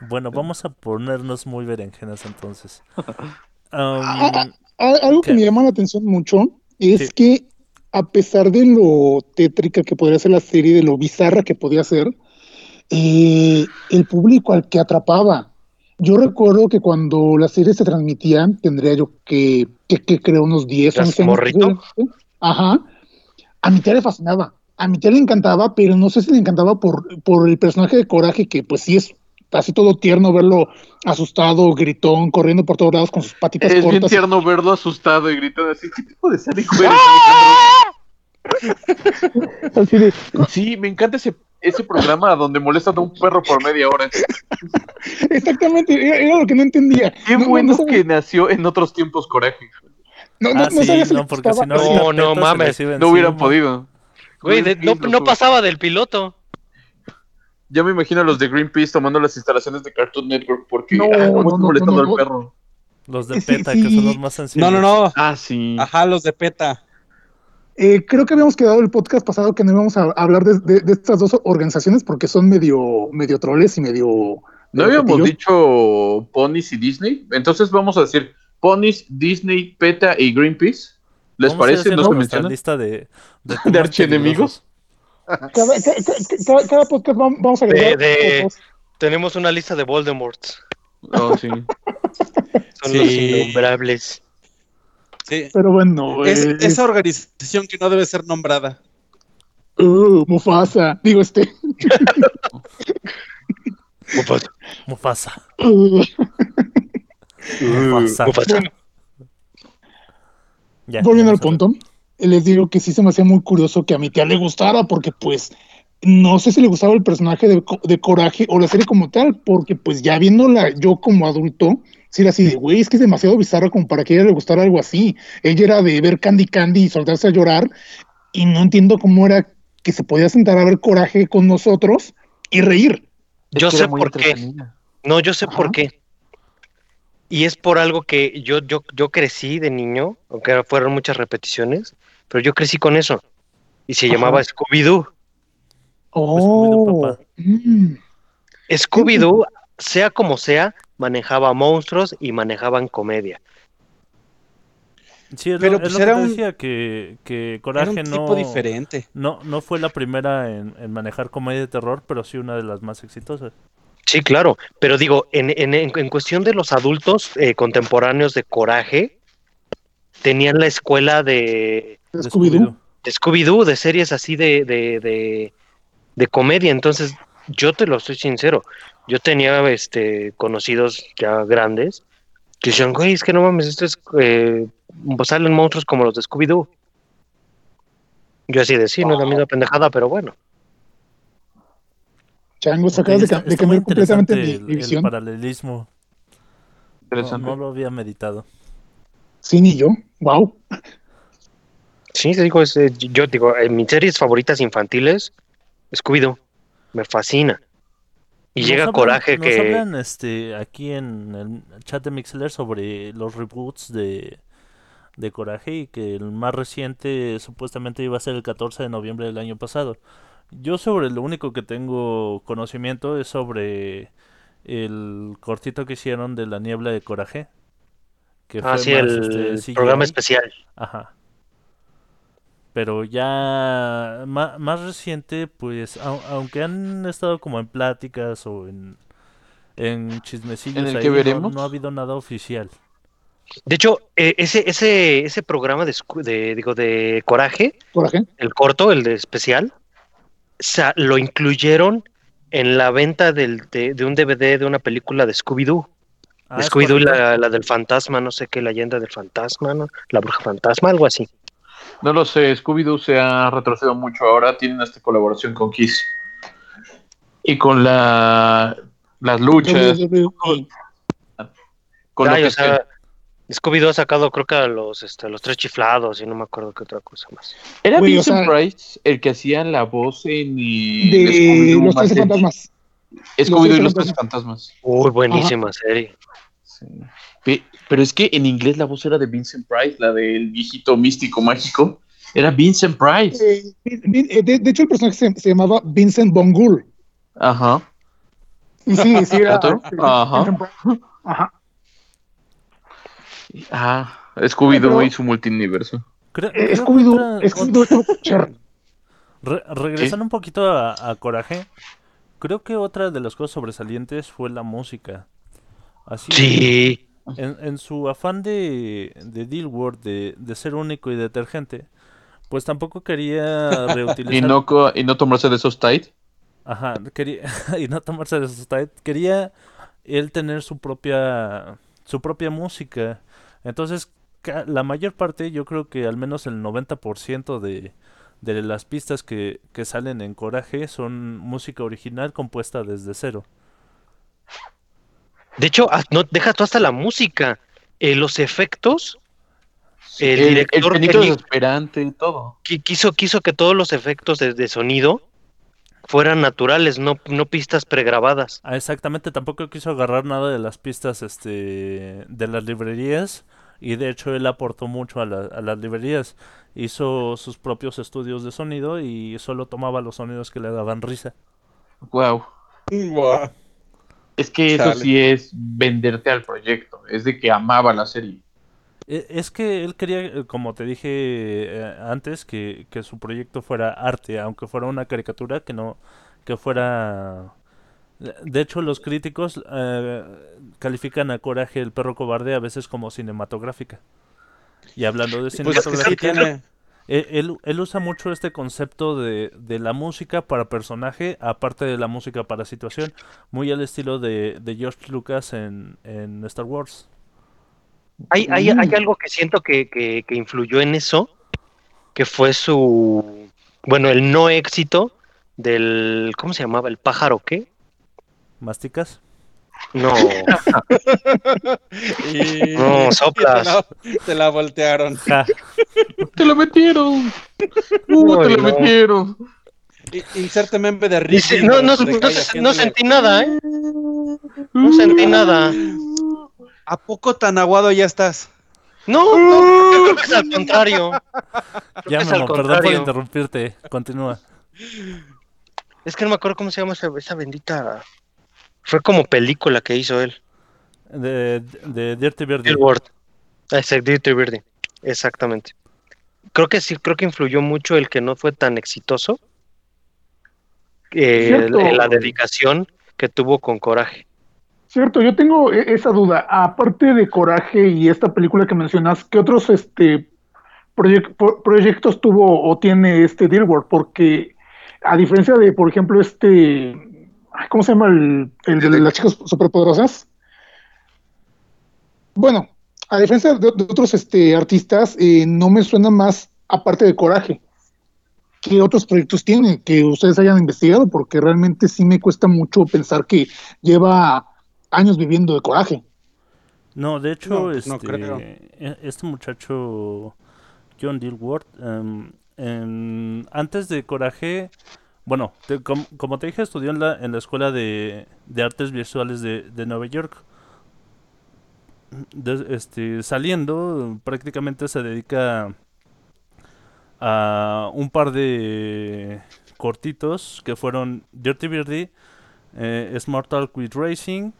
bueno, vamos a ponernos muy berenjenas entonces. Ah, Um, Al- Algo que me llama la atención mucho es Sí. que a pesar de lo tétrica que podría ser la serie, de lo bizarra que podía ser, eh, el público al que atrapaba, Yo recuerdo que cuando la serie se transmitía, tendría yo que, que, que creo unos 10, ¿Eras 11 años. morrito? Ajá. A mi tía le fascinaba. A mi tía le encantaba, pero no sé si le encantaba por, por el personaje de Coraje, que pues sí es así todo tierno verlo asustado, gritón, corriendo por todos lados con sus patitas Es bien tierno verlo asustado y gritando así, ¿qué tipo de sádico eres, Así de, Alejandro?" Sí, me encanta ese, ese programa donde molestan a un perro por media hora. exactamente, era, era lo que no entendía. Qué No, no, bueno no sabía- que nació en otros tiempos Coraje. No, no, Ah, no sí, sabía si no, porque si no, No, no mames. No hubieran podido. Güey, de- no, pasaba del piloto. Ya me imagino a los de Greenpeace tomando las instalaciones de Cartoon Network porque No, ah, no, ¿cómo no, está no, molestando no, al no. perro. Los de Sí, PETA, sí. que son los más sensibles. No, no, no. Ah, sí. Ajá, los de PETA. Eh, creo que habíamos quedado el podcast pasado que no íbamos a hablar de, de- de estas dos organizaciones porque son medio, medio troles y medio. ¿No habíamos dicho Ponies y Disney? Entonces vamos a decir Ponies, Disney, PETA y Greenpeace. ¿Les parece? ¿No se lista de, de, ¿De archienemigos? Cada, ca- ca- cada- cada podcast vam- vamos a agregar. De- de- fotos. Tenemos una lista de Voldemort. Oh, sí. Son Sí. los innombrables. Sí. Pero bueno, Es, eh, esa organización que no debe ser nombrada. uh, Mufasa. Digo, este. Mufasa. Mufasa. uh, Mufasa. Mufasa. bueno, Ya, volviendo ya al punto, les digo que sí se me hacía muy curioso que a mi tía le gustara porque, pues, no sé si le gustaba el personaje de, Co- de Coraje o la serie como tal, porque, pues, ya viéndola yo como adulto, sí era así de, güey, es que es demasiado bizarro como para que a ella le gustara algo así. Ella era de ver Candy Candy y soltarse a llorar, y no entiendo cómo era que se podía sentar a ver Coraje con nosotros y reír. Yo sé por qué. No, yo sé por qué. Y es por algo que yo, yo, yo crecí de niño, aunque fueron muchas repeticiones, pero yo crecí con eso. Y se Ajá. llamaba Scooby-Doo. Oh, papá. mm. Scooby-Doo, sea como sea, manejaba monstruos y manejaban comedia. Sí, es Pero, lo, pues, es lo era que un- decía, que, que Era Coraje un no, tipo diferente. no, no fue la primera en, en manejar comedia de terror, pero sí una de las más exitosas. Sí, claro, pero digo, en, en, en- cuestión de los adultos eh, contemporáneos de Coraje, tenían la escuela de, De de Scooby-Doo. de Scooby-Doo, de series así de, de, de, de comedia. Entonces, yo te lo soy sincero, yo tenía este conocidos ya grandes que decían, güey, es que no mames, esto es, eh, salen monstruos como los de Scooby-Doo. Yo así de sí, no es la misma pendejada, pero bueno. Changos, Ok, acabas de, de cambiar completamente mi, mi el, el visión. paralelismo. No, Interesante. no lo había meditado. Sí, ni yo. Wow. Sí, te digo, es, eh, yo digo, en mis series favoritas infantiles, Scooby-Doo, me fascina. Y Nos llega hablan- Coraje nos que... hablan este, aquí en el chat de Mixler sobre los reboots de, de Coraje y que el más reciente supuestamente iba a ser el 14 de noviembre del año pasado. Yo sobre lo único que tengo conocimiento es sobre el cortito que hicieron de la niebla de Coraje. Que Ah, fue sí, más, el este, programa especial. Ajá. Pero ya ma- más, reciente, pues, au- aunque han estado como en pláticas o en, en chismecillos ¿En el ahí, que no- veremos? No, ha habido nada oficial. De hecho, eh, ese, ese, ese programa de, de, digo, de Coraje, Coraje. el corto, el de especial, sa- lo incluyeron en la venta del, de, de un DVD de una película de Scooby-Doo. Ah, Scooby-Doo, la, la del fantasma, no sé qué, la leyenda del fantasma, ¿no? La bruja fantasma, algo así. No lo sé, Scooby-Doo se ha retrocedido mucho ahora, tienen esta colaboración con Kiss. Y con la las luchas, con lo Ay, que o sea, Scooby-Doo ha sacado creo que a los, este, los tres chiflados y no me acuerdo qué otra cosa más. Era o sea- Price el que hacía la voz en el De Scooby-Doo los tres fantasmas. Scooby-Doo y Los tres fantasmas. Uy, buenísima serie. Sí. Pero es que en inglés la voz era de Vincent Price, la del viejito místico mágico. Era Vincent Price. Eh, eh, de, de hecho, el personaje se, se llamaba Vincent Bongul. Ajá. Y sí, sí, era. Ajá. Ajá. Ah, Scooby-Doo Pero- y su multiverso. Eh, Scooby-Doo. Re- regresando un poquito a, a Coraje, creo que otra de las cosas sobresalientes fue la música. Así, Sí. en, en su afán de, de Dilworth, de, de ser único y detergente, pues tampoco quería reutilizar... Y no, y no tomarse de esos tight. Ajá, quería, y no tomarse de sus tight, quería él tener su propia, su propia música. Entonces, ca- la mayor parte, yo creo que al menos el 90% de, de las pistas que, que salen en Coraje son música original compuesta desde cero. De hecho, no, deja tú hasta la música. Eh, los efectos. El, El, director el desesperante y todo. qui- quiso, quiso que todos los efectos de, de sonido fueran naturales, no, no pistas pregrabadas. Ah, exactamente, tampoco quiso agarrar nada de las pistas este, de las librerías y de hecho él aportó mucho a, la- a las librerías. Hizo sus propios estudios de sonido y solo tomaba los sonidos que le daban risa. Wow. Buah. Es que eso Chale. sí es venderte al proyecto. Es de que amaba la serie. E- Es que él quería, eh, como te dije eh, antes, que, que su proyecto fuera arte, aunque fuera una caricatura, que no, que fuera... De hecho, los críticos eh, califican a Coraje el perro cobarde a veces como cinematográfica. Y hablando de Pues es que sí cinematográfica, tiene. Él, él- usa mucho este concepto de, de la música para personaje, aparte de la música para situación, muy al estilo de, de George Lucas en, en Star Wars. Hay, hay, Mm. hay algo que siento que, que, que influyó en eso, que fue su, bueno, el no éxito del, ¿cómo se llamaba? ¿El pájaro qué? ¿Masticas? No, Y- No, y soplas. Te la, te la voltearon. Ja. ¡Te lo metieron! ¡Uh, te lo no. metieron! Inserte meme de Ricky. no, no, no, se- no sentí nada, ¿eh? No sentí nada. ¿A poco tan aguado ya estás? No, no, yo creo que es al contrario. Ya, es al Memo, perdón por interrumpirte. Continúa. Es que no me acuerdo cómo se llama esa, esa bendita. Fue como película que hizo él. De, de Dirty Birdie. Billboard. Ese Dirty Birdie. Exactamente. Creo que sí, creo que influyó mucho el que no fue tan exitoso. eh, la dedicación que tuvo con Coraje. Cierto, yo tengo e- esa duda. Aparte de Coraje y esta película que mencionas, ¿qué otros este proyec- pro- proyectos tuvo o tiene este Dilworth? Porque a diferencia de, por ejemplo, este, ¿cómo se llama el, el de las chicas superpoderosas? Bueno, a diferencia de, de otros este artistas, eh, no me suena más aparte de Coraje. ¿Qué otros proyectos tiene que ustedes hayan investigado? Porque realmente sí me cuesta mucho pensar que lleva años viviendo de coraje. No, de hecho, No, pues no este, creo. e- este muchacho, John Dilworth, en- antes de Coraje, bueno, te- com- como te dije, estudió en la, en la Escuela de, de Artes Visuales de, de Nueva York. Este, saliendo, prácticamente se dedica a un par de cortitos que fueron Dirty Birdie, eh, Smart Talk with Racing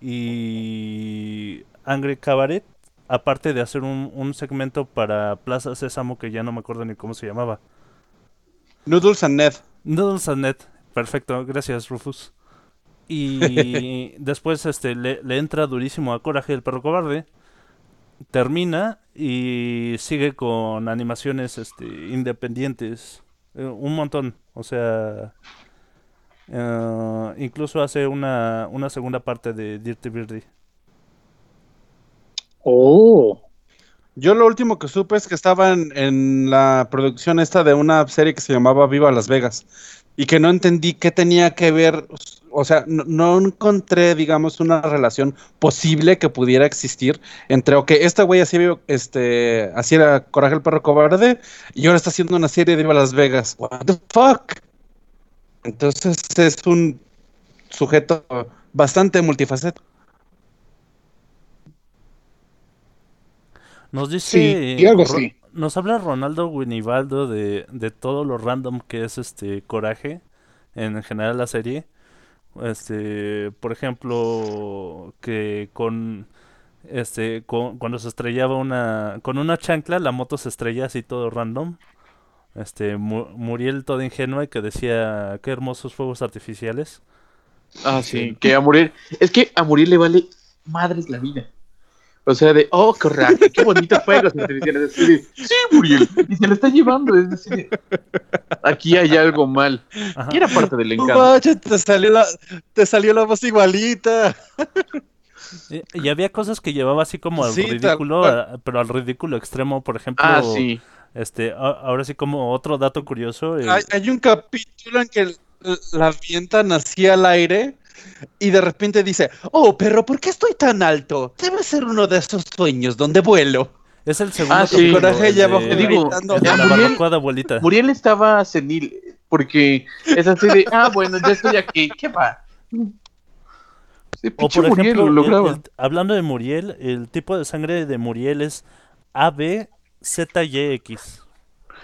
y Angry Cabaret, aparte de hacer un, un segmento para Plaza Sésamo que ya no me acuerdo ni cómo se llamaba. Noodles and Ned. Noodles and Net, perfecto, gracias Rufus. Y después este le, le entra durísimo a Coraje el perro cobarde. Termina y sigue con animaciones este, independientes. eh, un montón. O sea, eh, incluso hace una, una segunda parte de Dirty Birdie. Oh. Yo lo último que supe es que estaban en la producción esta de una serie que se llamaba Viva Las Vegas y que no entendí qué tenía que ver, o sea, no, encontré, digamos, una relación posible que pudiera existir entre, ok, esta güey así, este, era Coraje el perro cobarde y ahora está haciendo una serie de Viva Las Vegas. What the fuck? Entonces es un sujeto bastante multifacético. Nos dice. Sí, y algo así. Nos habla Ronaldo Winibaldo de, de todo lo random que es este Coraje. En general la serie. Este, por ejemplo, que con este con- cuando se estrellaba una con una chancla la moto se estrella así todo random. Este Mu- Muriel toda ingenua y que decía qué hermosos fuegos artificiales. Ah, sí, que a morir. Es que a morir le vale madres la vida. O sea, de, oh, coraje, qué bonitos juegos artificiales. Así de, sí, Muriel, y se lo está llevando. Es decir, aquí hay algo mal. Y era parte del encanto. te salió la, te salió la voz igualita. Y, y había cosas que llevaba así como al Sí, ridículo, a- pero al ridículo extremo, por ejemplo. Ah, sí. Este, a- ahora sí como otro dato curioso. eh, Hay, hay un capítulo en que la avientan así al aire y de repente dice, oh, pero ¿por qué estoy tan alto? Debe ser uno de esos sueños donde vuelo. es el segundo Ah, sí. Coraje ya de- abajo digo, el de Ah, la Muriel- abuelita. Muriel estaba senil, porque es así de, ah, bueno, ya estoy aquí, ¿qué va? Sí, O por Muriel ejemplo, lo el- hablando de Muriel, el tipo de sangre de Muriel es ABZYX.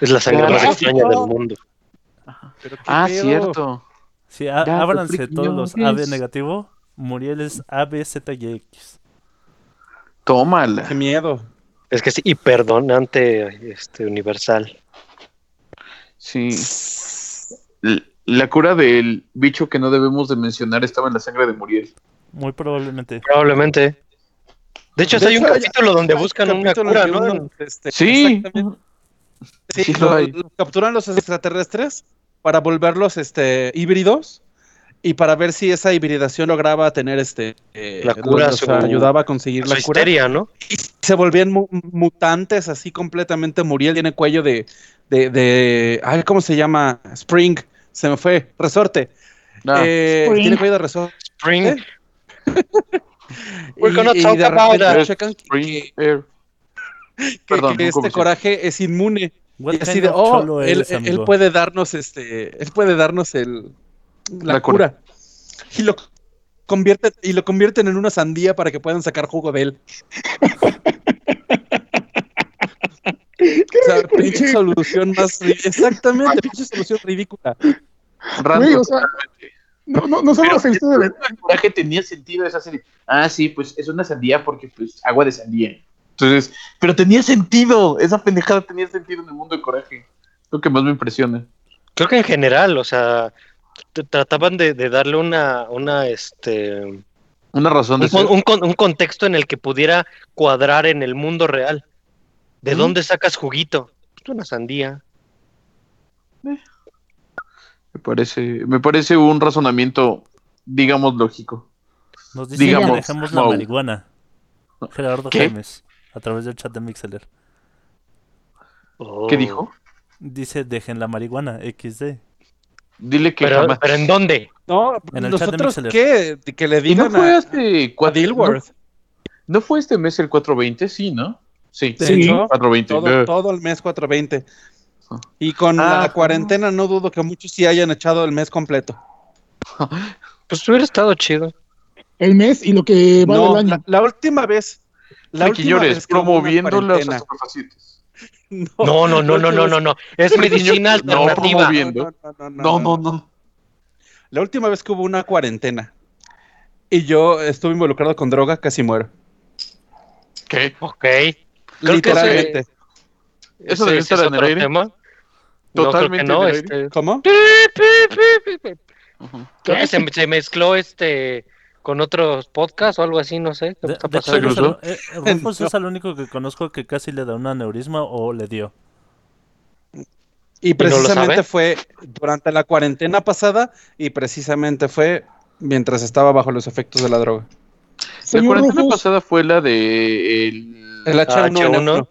Es la sangre más Ah, extraña no. del mundo. Pero qué Ah, cierto. Sí, Datos ábranse todos los AB negativo. Muriel es ABZYX. Tómala. Qué miedo. Es que es hiperdonante este, universal. Sí. La cura del bicho que no debemos de mencionar estaba en la sangre de Muriel. Muy probablemente. Probablemente. De hecho, De hay un hecho, capítulo donde buscan una Capítulo cura, ¿no? este, Sí. exactamente. Sí, Sí lo- lo hay. lo capturan los extraterrestres para volverlos este, híbridos y para ver si esa hibridación lograba tener este eh, La cura, los su- ayudaba a conseguir la cura histeria, ¿no? y se volvían mu- mutantes así completamente Muriel tiene cuello de de, de ay cómo se llama Spring se me fue resorte Ah, Eh, Spring. tiene cuello de resorte Spring. ¿Eh? We're gonna y, y talk de about repente that. checan que, Spring Air. que- Perdón, que este coraje es inmune What y así de, oh, cholo él, eres, él puede darnos este, él puede darnos el la, La cura. cura. Y lo convierten y lo convierten en una sandía para que puedan sacar jugo de él. O sea, pinche solución más exactamente, pinche solución ridícula. Güey, o sea, no, no, no solo se hizo de el coraje tenía sentido esa serie. Ah, sí, pues es una sandía porque pues agua de sandía. Entonces, pero tenía sentido, esa pendejada tenía sentido en el mundo de coraje. Lo que más me impresiona. Creo que en general, o sea, trataban de, de darle una, una, este, Una razón de un, ser. con- un con- un contexto en el que pudiera cuadrar en el mundo real. ¿De dónde sacas juguito? Una sandía. Me parece, me parece un razonamiento, digamos, lógico. Nos dice digamos, que dejemos la marihuana. Gerardo ¿Qué? A través del chat de Mixeler. Oh. ¿Qué dijo? Dice, dejen la marihuana, XD. Dile que Pero, jamás. pero ¿en dónde? No, En el chat de Mixler. qué, que le ¿Y no digan fue a, este a cuatro- Dilworth. ¿No, no fue este mes el 420? Sí, ¿no? Sí. Sí. hecho, 420. todo, todo el mes 420. Y con Ah, la cuarentena no dudo que muchos sí hayan echado el mes completo. Pues hubiera estado chido. El mes y lo que va No, del año. la última. La vez hubo una promoviendo las. No, no, no, no, no, no, no. Es medicina No, alternativa. promoviendo. No, no, no. La última vez que hubo una cuarentena y yo estuve involucrado con droga, casi muero. ¿Qué? Ok. Creo que Literalmente. ¿Eso debe estar es en el aire? tema. No, Totalmente creo que no, este, ¿Cómo? Se mezcló este con otros podcasts o algo así, no sé. ¿Qué De, está de pasando? cruzó? el- eh, Rufus es el único que conozco que casi le da un aneurisma o le dio. Y precisamente fue durante la cuarentena pasada y precisamente fue mientras estaba bajo los efectos de la droga. La cuarentena Rufus, pasada fue la de el... El H1N1. H1.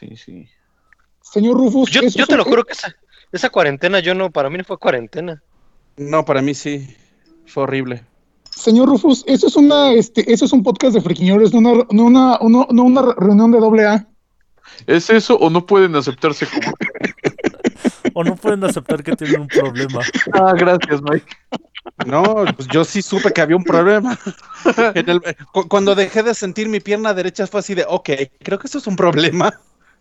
Sí, sí. señor Rufus, Yo, es te lo juro que esa, esa cuarentena, yo no, para mí no fue cuarentena. No, para mí sí. Fue horrible. Señor Rufus, eso es una, este, eso es un podcast de friquiñores, no una, no una, no- no una reunión de doble A. ¿Es eso o no pueden aceptarse como... O no pueden aceptar que tienen un problema. ah, gracias, Mike. No, pues yo sí supe que había un problema. En el- cu- cuando dejé de sentir mi pierna derecha fue así de, ok, creo que eso es un problema.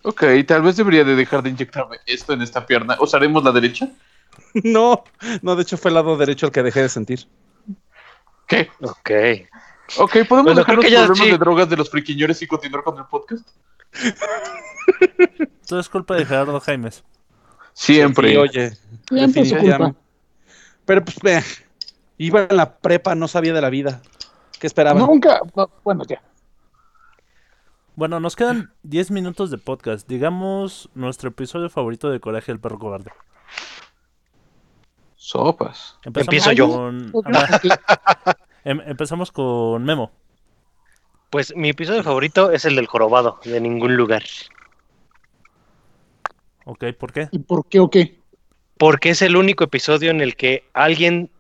Ok, tal vez debería de dejar de inyectarme esto en esta pierna. ¿Usaremos la derecha? No, no, de hecho fue el lado derecho el que dejé de sentir. ¿Qué? Ok. Ok, ¿podemos Bueno, dejar los que problemas sí. de drogas de los friquiñores y continuar con el podcast? Todo es culpa de Gerardo Jaimes. Siempre. Sí, oye, Siempre es su culpa. Pero pues, eh, iba en la prepa, no sabía de la vida. ¿Qué esperaban? Nunca, no, bueno, ya. Bueno, nos quedan 10 minutos de podcast. Digamos nuestro episodio favorito de Coraje del Perro Cobarde. Sopas. Empezamos Empiezo yo. con- em- empezamos con Memo. Pues mi episodio favorito es el del jorobado, de ningún lugar. Ok, ¿por qué? ¿Y por qué o qué? Porque es el único episodio en el que alguien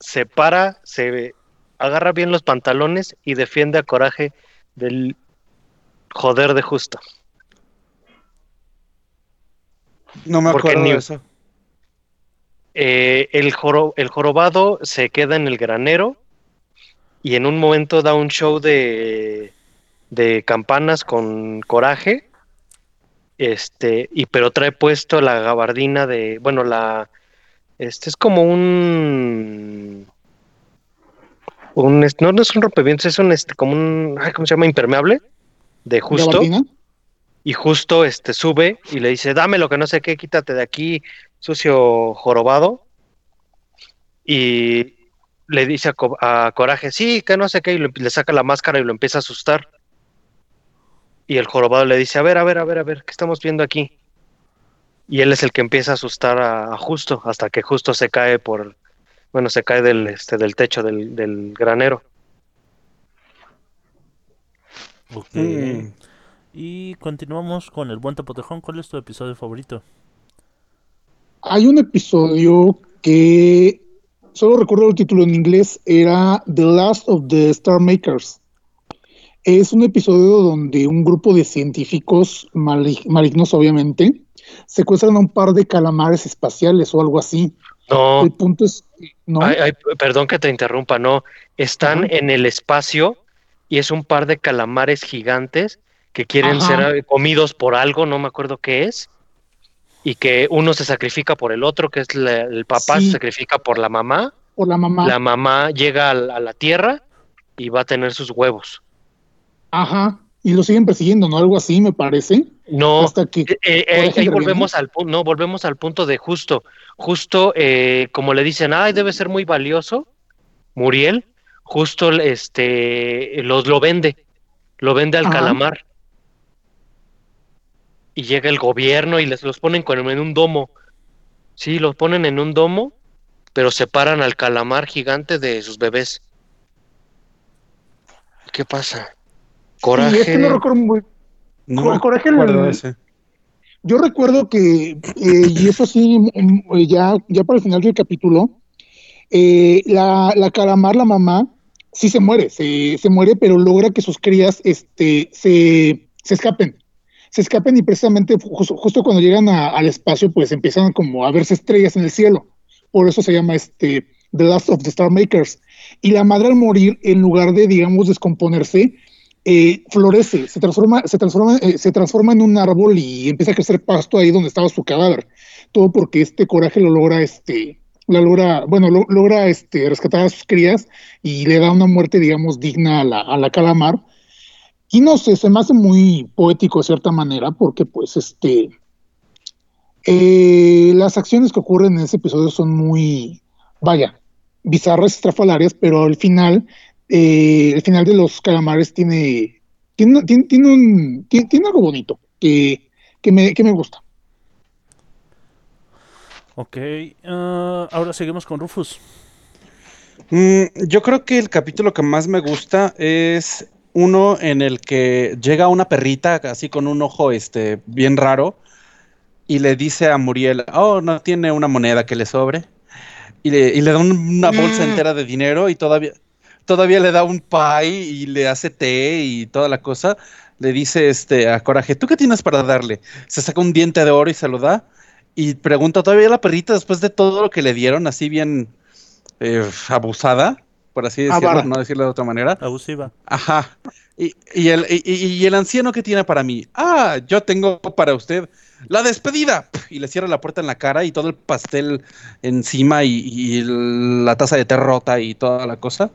se para, se agarra bien los pantalones y defiende a coraje del joder de justo. No me acuerdo ni- de eso. Eh, el, joro- el jorobado se queda en el granero y en un momento da un show de, de campanas con coraje. Este, y pero trae puesto la gabardina de, bueno, la, este es como un, un, no, no es un rompevientos, es un, este, como un, ay, ¿cómo se llama? Impermeable, de justo ¿Gabardina? y justo este sube y le dice, dame lo que no sé qué, quítate de aquí, sucio jorobado. Y le dice a, Co- a Coraje, sí, que no sé qué, y le, le saca la máscara y lo empieza a asustar. Y el jorobado le dice, a ver, a ver, a ver, a ver, ¿qué estamos viendo aquí? Y él es el que empieza a asustar a, a Justo, hasta que Justo se cae por, bueno, se cae del, este, del techo del, del granero. Mm. Y continuamos con el buen Topotejón. ¿Cuál es tu episodio favorito? Hay un episodio que solo recuerdo el título en inglés, era The Last of the Star Makers. Es un episodio donde un grupo de científicos mali- malignos, obviamente, secuestran a un par de calamares espaciales o algo así. No, El punto es, no, Ay, ay, perdón que te interrumpa, no. Están en el espacio y es un par de calamares gigantes que quieren Ajá. ser comidos por algo, no me acuerdo qué es, y que uno se sacrifica por el otro, que es la- el papá Sí. se sacrifica por la mamá, por la mamá. la mamá llega a la, a la tierra y va a tener sus huevos. Ajá. Y lo siguen persiguiendo, ¿no? Algo así, me parece. No, Hasta que Eh, eh, ahí volvemos al punto, no, volvemos al punto de justo, justo eh, como le dicen, ay, debe ser muy valioso, Muriel, justo este los lo vende, lo vende al Ajá. calamar. Y llega el gobierno y les los ponen con, en un domo. Sí, los ponen en un domo, pero separan al calamar gigante de sus bebés. ¿Qué pasa? Coraje. Sí, es que no recuerdo muy No Cor- me Coraje el- ese. Yo recuerdo que, eh, y eso sí, eh, ya, ya para el final del capítulo, eh, la, la calamar, la mamá, sí se muere, se, se muere, pero logra que sus crías este, se, se escapen. Se escapen y precisamente justo, justo cuando llegan a- al espacio, pues empiezan como a verse estrellas en el cielo. Por eso se llama este The Last of the Star Makers. Y la madre al morir, en lugar de, digamos, descomponerse, eh, florece, se transforma, se transforma, eh, se transforma en un árbol y empieza a crecer pasto ahí donde estaba su cadáver. Todo porque este coraje lo logra, este, la logra, bueno, lo- logra este, rescatar a sus crías y le da una muerte, digamos, digna a la, a la calamar. Y no sé, se me hace muy poético de cierta manera, porque pues este eh, las acciones que ocurren en ese episodio son muy, vaya, bizarras, estrafalarias, pero al final eh, el final de los calamares tiene, tiene, tiene, tiene un, tiene, tiene algo bonito que, que, me, que me gusta. Ok. ah, ahora seguimos con Rufus. Mm, yo creo que el capítulo que más me gusta es uno en el que llega una perrita así con un ojo este bien raro y le dice a Muriel, oh, no tiene una moneda que le sobre. Y le, y le da un- una bolsa Mm. entera de dinero y todavía, todavía le da un pie y le hace té y toda la cosa. Le dice este a Coraje, ¿tú qué tienes para darle? Se saca un diente de oro y se lo da. Y pregunta todavía la perrita después de todo lo que le dieron, así bien eh, abusada, por así decirlo, Avara. no decirlo de otra manera. Abusiva. Ajá. Y, y el, y- el anciano que tiene para mí, ah, yo tengo para usted la despedida. Y le cierra la puerta en la cara y todo el pastel encima y, la taza de té rota y toda la cosa.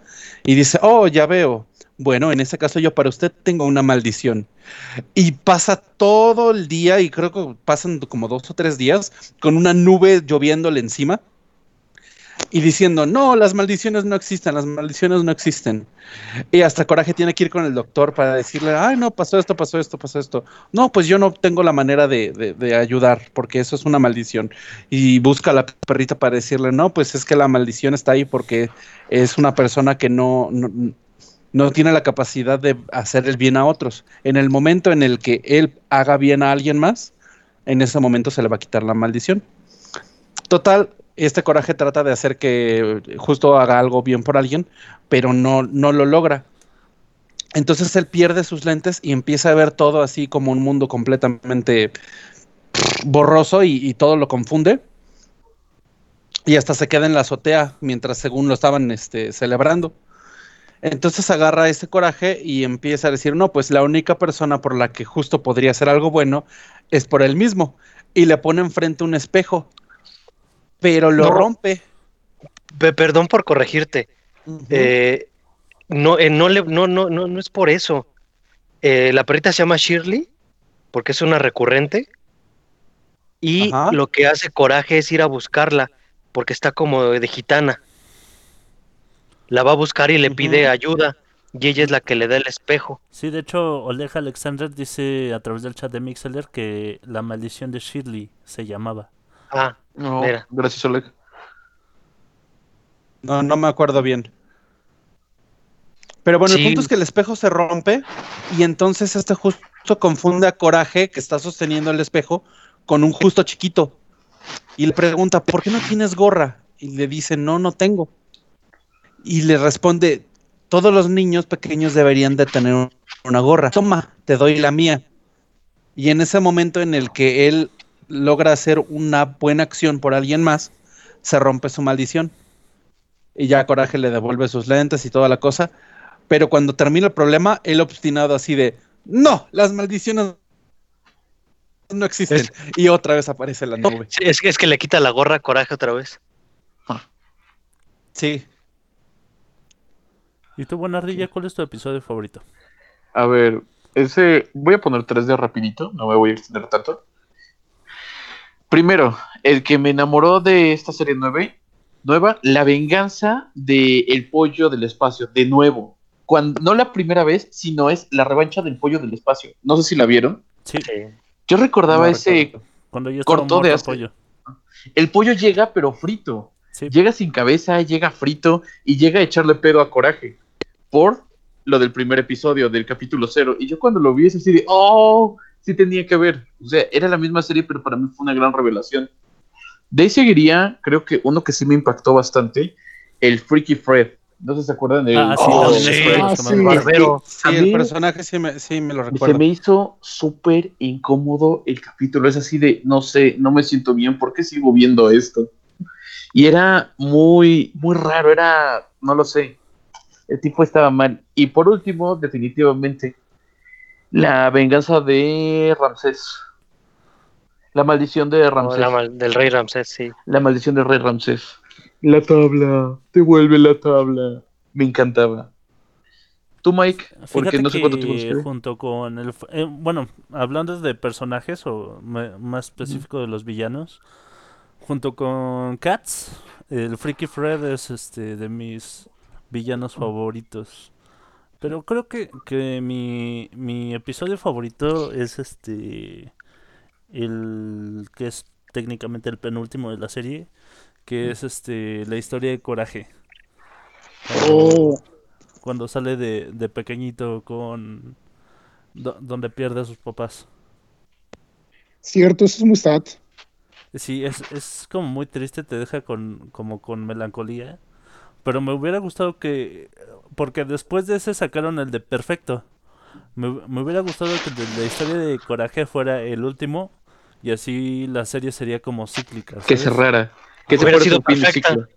Y dice, oh, ya veo. Bueno, en ese caso yo para usted tengo una maldición. Y pasa todo el día, y creo que pasan como dos o tres días, con una nube lloviéndole encima. Y diciendo, no, las maldiciones no existen, las maldiciones no existen. Y hasta Coraje tiene que ir con el doctor para decirle, ay, no, pasó esto, pasó esto, pasó esto. No, pues yo no tengo la manera de, de- ayudar, porque eso es una maldición. Y busca a la perrita para decirle, no, pues es que la maldición está ahí porque es una persona que no, no, no tiene la capacidad de hacer el bien a otros. En el momento en el que él haga bien a alguien más, en ese momento se le va a quitar la maldición. Total, este coraje trata de hacer que justo haga algo bien por alguien, pero no, no lo logra. Entonces él pierde sus lentes y empieza a ver todo así como un mundo completamente borroso y, todo lo confunde. Y hasta se queda en la azotea mientras según lo estaban este, celebrando. Entonces agarra ese coraje y empieza a decir, no, pues la única persona por la que justo podría hacer algo bueno es por él mismo. Y le pone enfrente un espejo, pero lo No. rompe. Pe- Perdón por corregirte. Eh, no, eh, no, le- no, no, no, no es por eso. Eh, la perrita se llama Shirley, porque es una recurrente. Y Ajá. lo que hace coraje es ir a buscarla, porque está como de gitana. La va a buscar y le pide ayuda. Y ella es la que le da el espejo. Sí, de hecho, Oleg Alexander dice a través del chat de Mixeler que la maldición de Shirley se llamaba. Ah, No, Mira. gracias, Oleg. No, no me acuerdo bien. Pero bueno, el punto es que el espejo se rompe y entonces este justo confunde a Coraje, que está sosteniendo el espejo, con un justo chiquito. Y le pregunta, ¿por qué no tienes gorra? Y le dice, no, no tengo. Y le responde, todos los niños pequeños deberían de tener un- una gorra. Toma, te doy la mía. Y en ese momento en el que él logra hacer una buena acción por alguien más, se rompe su maldición y ya Coraje le devuelve sus lentes y toda la cosa. Pero cuando termina el problema, él obstinado así de, no, las maldiciones no existen. Es- Y otra vez aparece la nube. sí, es, que- es que le quita la gorra a coraje otra vez. Sí. ¿Y tú, Buenardilla, cuál es tu episodio favorito? A ver, ese. Voy a poner tres de rapidito, no me voy a extender tanto. Primero, el que me enamoró de esta serie nueve, nueva, La venganza del pollo del espacio, de nuevo. Cuando, no la primera vez, sino es la revancha del pollo del espacio. No sé si la vieron. Sí. Yo recordaba No ese. cuando yo muerto de de hace- pollo. El pollo llega, pero frito. Sí, Llega sin cabeza, llega frito y llega a echarle pedo a Coraje por lo del primer episodio del capítulo cero. Y yo cuando lo vi es así de, oh, sí tenía que ver. O sea, era la misma serie, pero para mí fue una gran revelación. De ahí seguiría, creo que uno que sí me impactó bastante, el Freaky Fred. No sé si se acuerdan de Ah, sí, Oh, sí. los Ah, sí. Barbero. Sí, el personaje sí me, sí me lo Y se recuerdo. me hizo súper incómodo el capítulo. Es así de, no sé, no me siento bien, ¿por qué sigo viendo esto? Y era muy, muy raro, era, no lo sé. El tipo estaba mal. Y por último, definitivamente, la venganza de Ramsés. La maldición de No, Ramsés. la mal- del rey Ramsés, sí. La maldición del rey Ramsés. La tabla, devuelve la tabla. Me encantaba. Tú, Mike, porque Fíjate no sé cuánto te gusta. junto con el... eh, bueno, hablando de personajes o más específico de los villanos, junto con Cats, el Freaky Fred es este de mis villanos favoritos. Pero creo que, que mi, mi episodio favorito es este... El que es técnicamente el penúltimo de la serie, que es este la historia de Coraje. Oh, cuando sale de, de pequeñito con do- donde pierde a sus papás. cierto, eso es muy sad. Sí, es, es como muy triste, te deja con como con melancolía. Pero me hubiera gustado que porque después de ese sacaron el de Perfecto. Me, me hubiera gustado que el de la historia de Coraje fuera el último y así la serie sería como cíclica. Que cerrara. Que se Hubiera sido de perfecta. ciclo.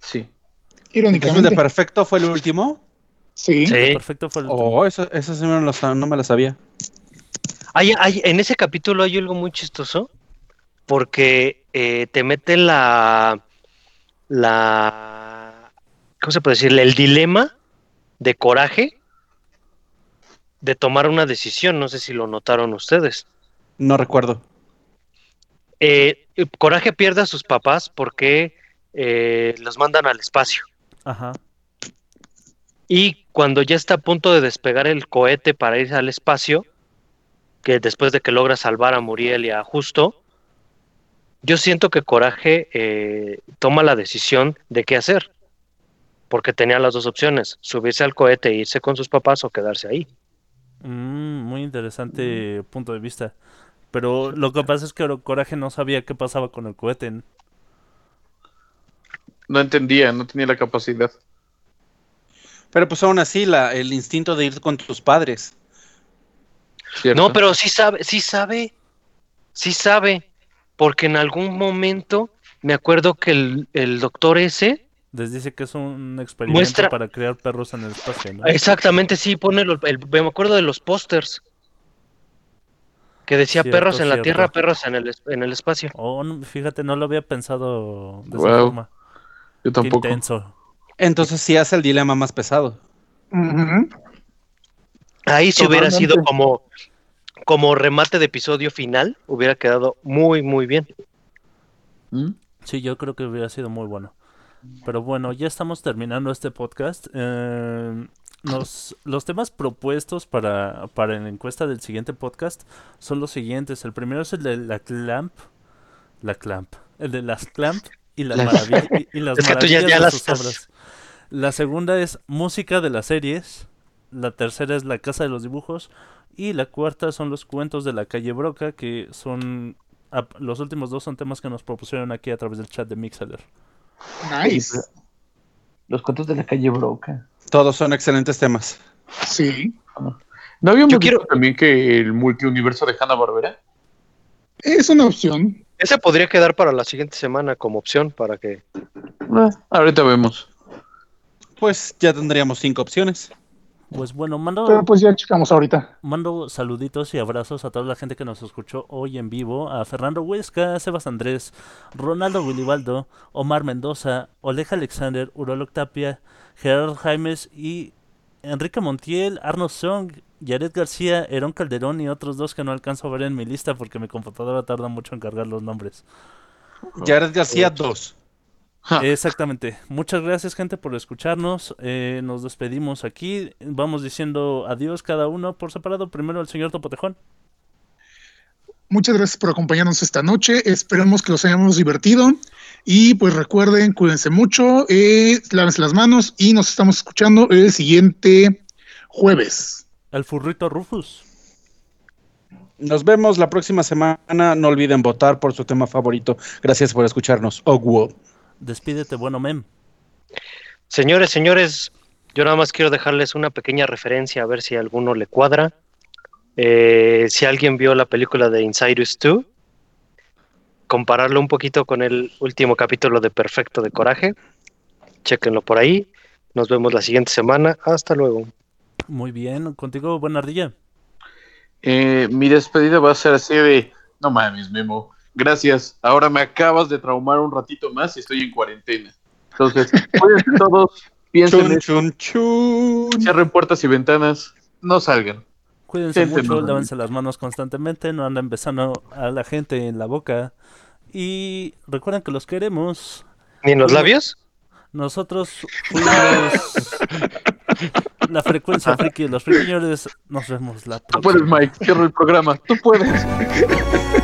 Sí. Entonces, ¿de Irónicamente. perfecto fue el último? Sí. Sí. Perfecto fue el último. Oh, eso, eso sí me lo no me lo sabía. Hay, hay- en ese capítulo hay algo muy chistoso porque eh, te mete la, la, ¿cómo se puede decir? El dilema de coraje de tomar una decisión. No sé si lo notaron ustedes. No recuerdo. Eh, Coraje pierde a sus papás porque eh, los mandan al espacio. Ajá. Y cuando ya está a punto de despegar el cohete para irse al espacio, que después de que logra salvar a Muriel y a Justo, yo siento que Coraje eh, toma la decisión de qué hacer. Porque tenía las dos opciones, subirse al cohete e irse con sus papás o quedarse ahí. Mm, muy interesante punto de vista. Pero lo que pasa es que Coraje no sabía qué pasaba con el cohete. No entendía, no tenía la capacidad. Pero pues aún así, la, el instinto de ir con tus padres. ¿cierto? No, pero sí sabe, sí sabe, sí sabe, porque en algún momento me acuerdo que el, el doctor ese, Les dice que es un experimento Muestra- para crear perros en el espacio, ¿no? exactamente sí pone, lo- el- me acuerdo de los pósters, que decía Cierto, perros en la tierra, perros en el, es- en el espacio. Oh, no, fíjate, no lo había pensado de esa forma. Yo Qué tampoco. intenso. Entonces sí hace el dilema más pesado. Ahí si hubiera sido como, como remate de episodio final, hubiera quedado muy, muy bien. ¿Mm? Sí, yo creo que hubiera sido muy bueno. Pero bueno, ya estamos terminando este podcast. Eh, nos- los temas propuestos para, para la encuesta del siguiente podcast son los siguientes. El primero es el de la clamp. La clamp. El de las clamp y las Las- maravillas, y, y las Es que tú ya- maravillas ya de las sus estás- obras. La segunda es música de las series. La tercera es la casa de los dibujos. Y la cuarta son los cuentos de la calle Broca, que son... Los últimos dos son temas que nos propusieron aquí a través del chat de Mixler. Nice. Los cuentos de la calle Broca. Todos son excelentes temas. Sí. ¿No habíamos Yo quiero- también que el multiuniverso de Hanna Barbera? Es una opción. Ese podría quedar para la siguiente semana como opción para que ahorita vemos. Pues ya tendríamos cinco opciones. Pues bueno, mando. Pero pues ya checamos ahorita. Mando saluditos y abrazos a toda la gente que nos escuchó hoy en vivo: a Fernando Huesca, Sebas Andrés, Ronaldo Willibaldo, Omar Mendoza, Oleja Alexander, Urolog Tapia, Gerardo Jaimes y Enrique Montiel, Arno Song, Jared García, Herón Calderón y otros dos que no alcanzo a ver en mi lista porque mi computadora tarda mucho en cargar los nombres. Jared García 2. Exactamente. Muchas gracias, gente, por escucharnos. Eh, nos despedimos aquí. Vamos diciendo adiós cada uno por separado. Primero el señor Topotejón. Muchas gracias por acompañarnos esta noche. Esperemos que los hayamos divertido. Y pues recuerden, cuídense mucho, eh, lávense las manos y nos estamos escuchando el siguiente jueves. El furrito Rufus. Nos vemos la próxima semana. No olviden votar por su tema favorito. Gracias por escucharnos. Ogwo. Despídete, bueno mem. Señores, señores, yo nada más quiero dejarles una pequeña referencia a ver si a alguno le cuadra. Eh, si alguien vio la película de Inside Us 2, compararlo un poquito con el último capítulo de Perfecto de Coraje. Chequenlo por ahí. Nos vemos la siguiente semana. Hasta luego. Muy bien. Contigo, buena ardilla. Eh, mi despedida va a ser así de... No mames, Memo. Gracias. Ahora me acabas de traumar un ratito más y estoy en cuarentena. Entonces, cuídense todos. Piensen, Chun, chun, chun. cierren puertas y ventanas. No salgan. Cuídense Gente mucho, lávense las manos constantemente, no anden besando a la gente en la boca. Y recuerden que los queremos. ¿Ni en los labios? Nosotros fuimos la frecuencia friki de los friquiñores. Nos vemos la Tú puedes, próxima. Mike. Cierro el programa. Tú puedes.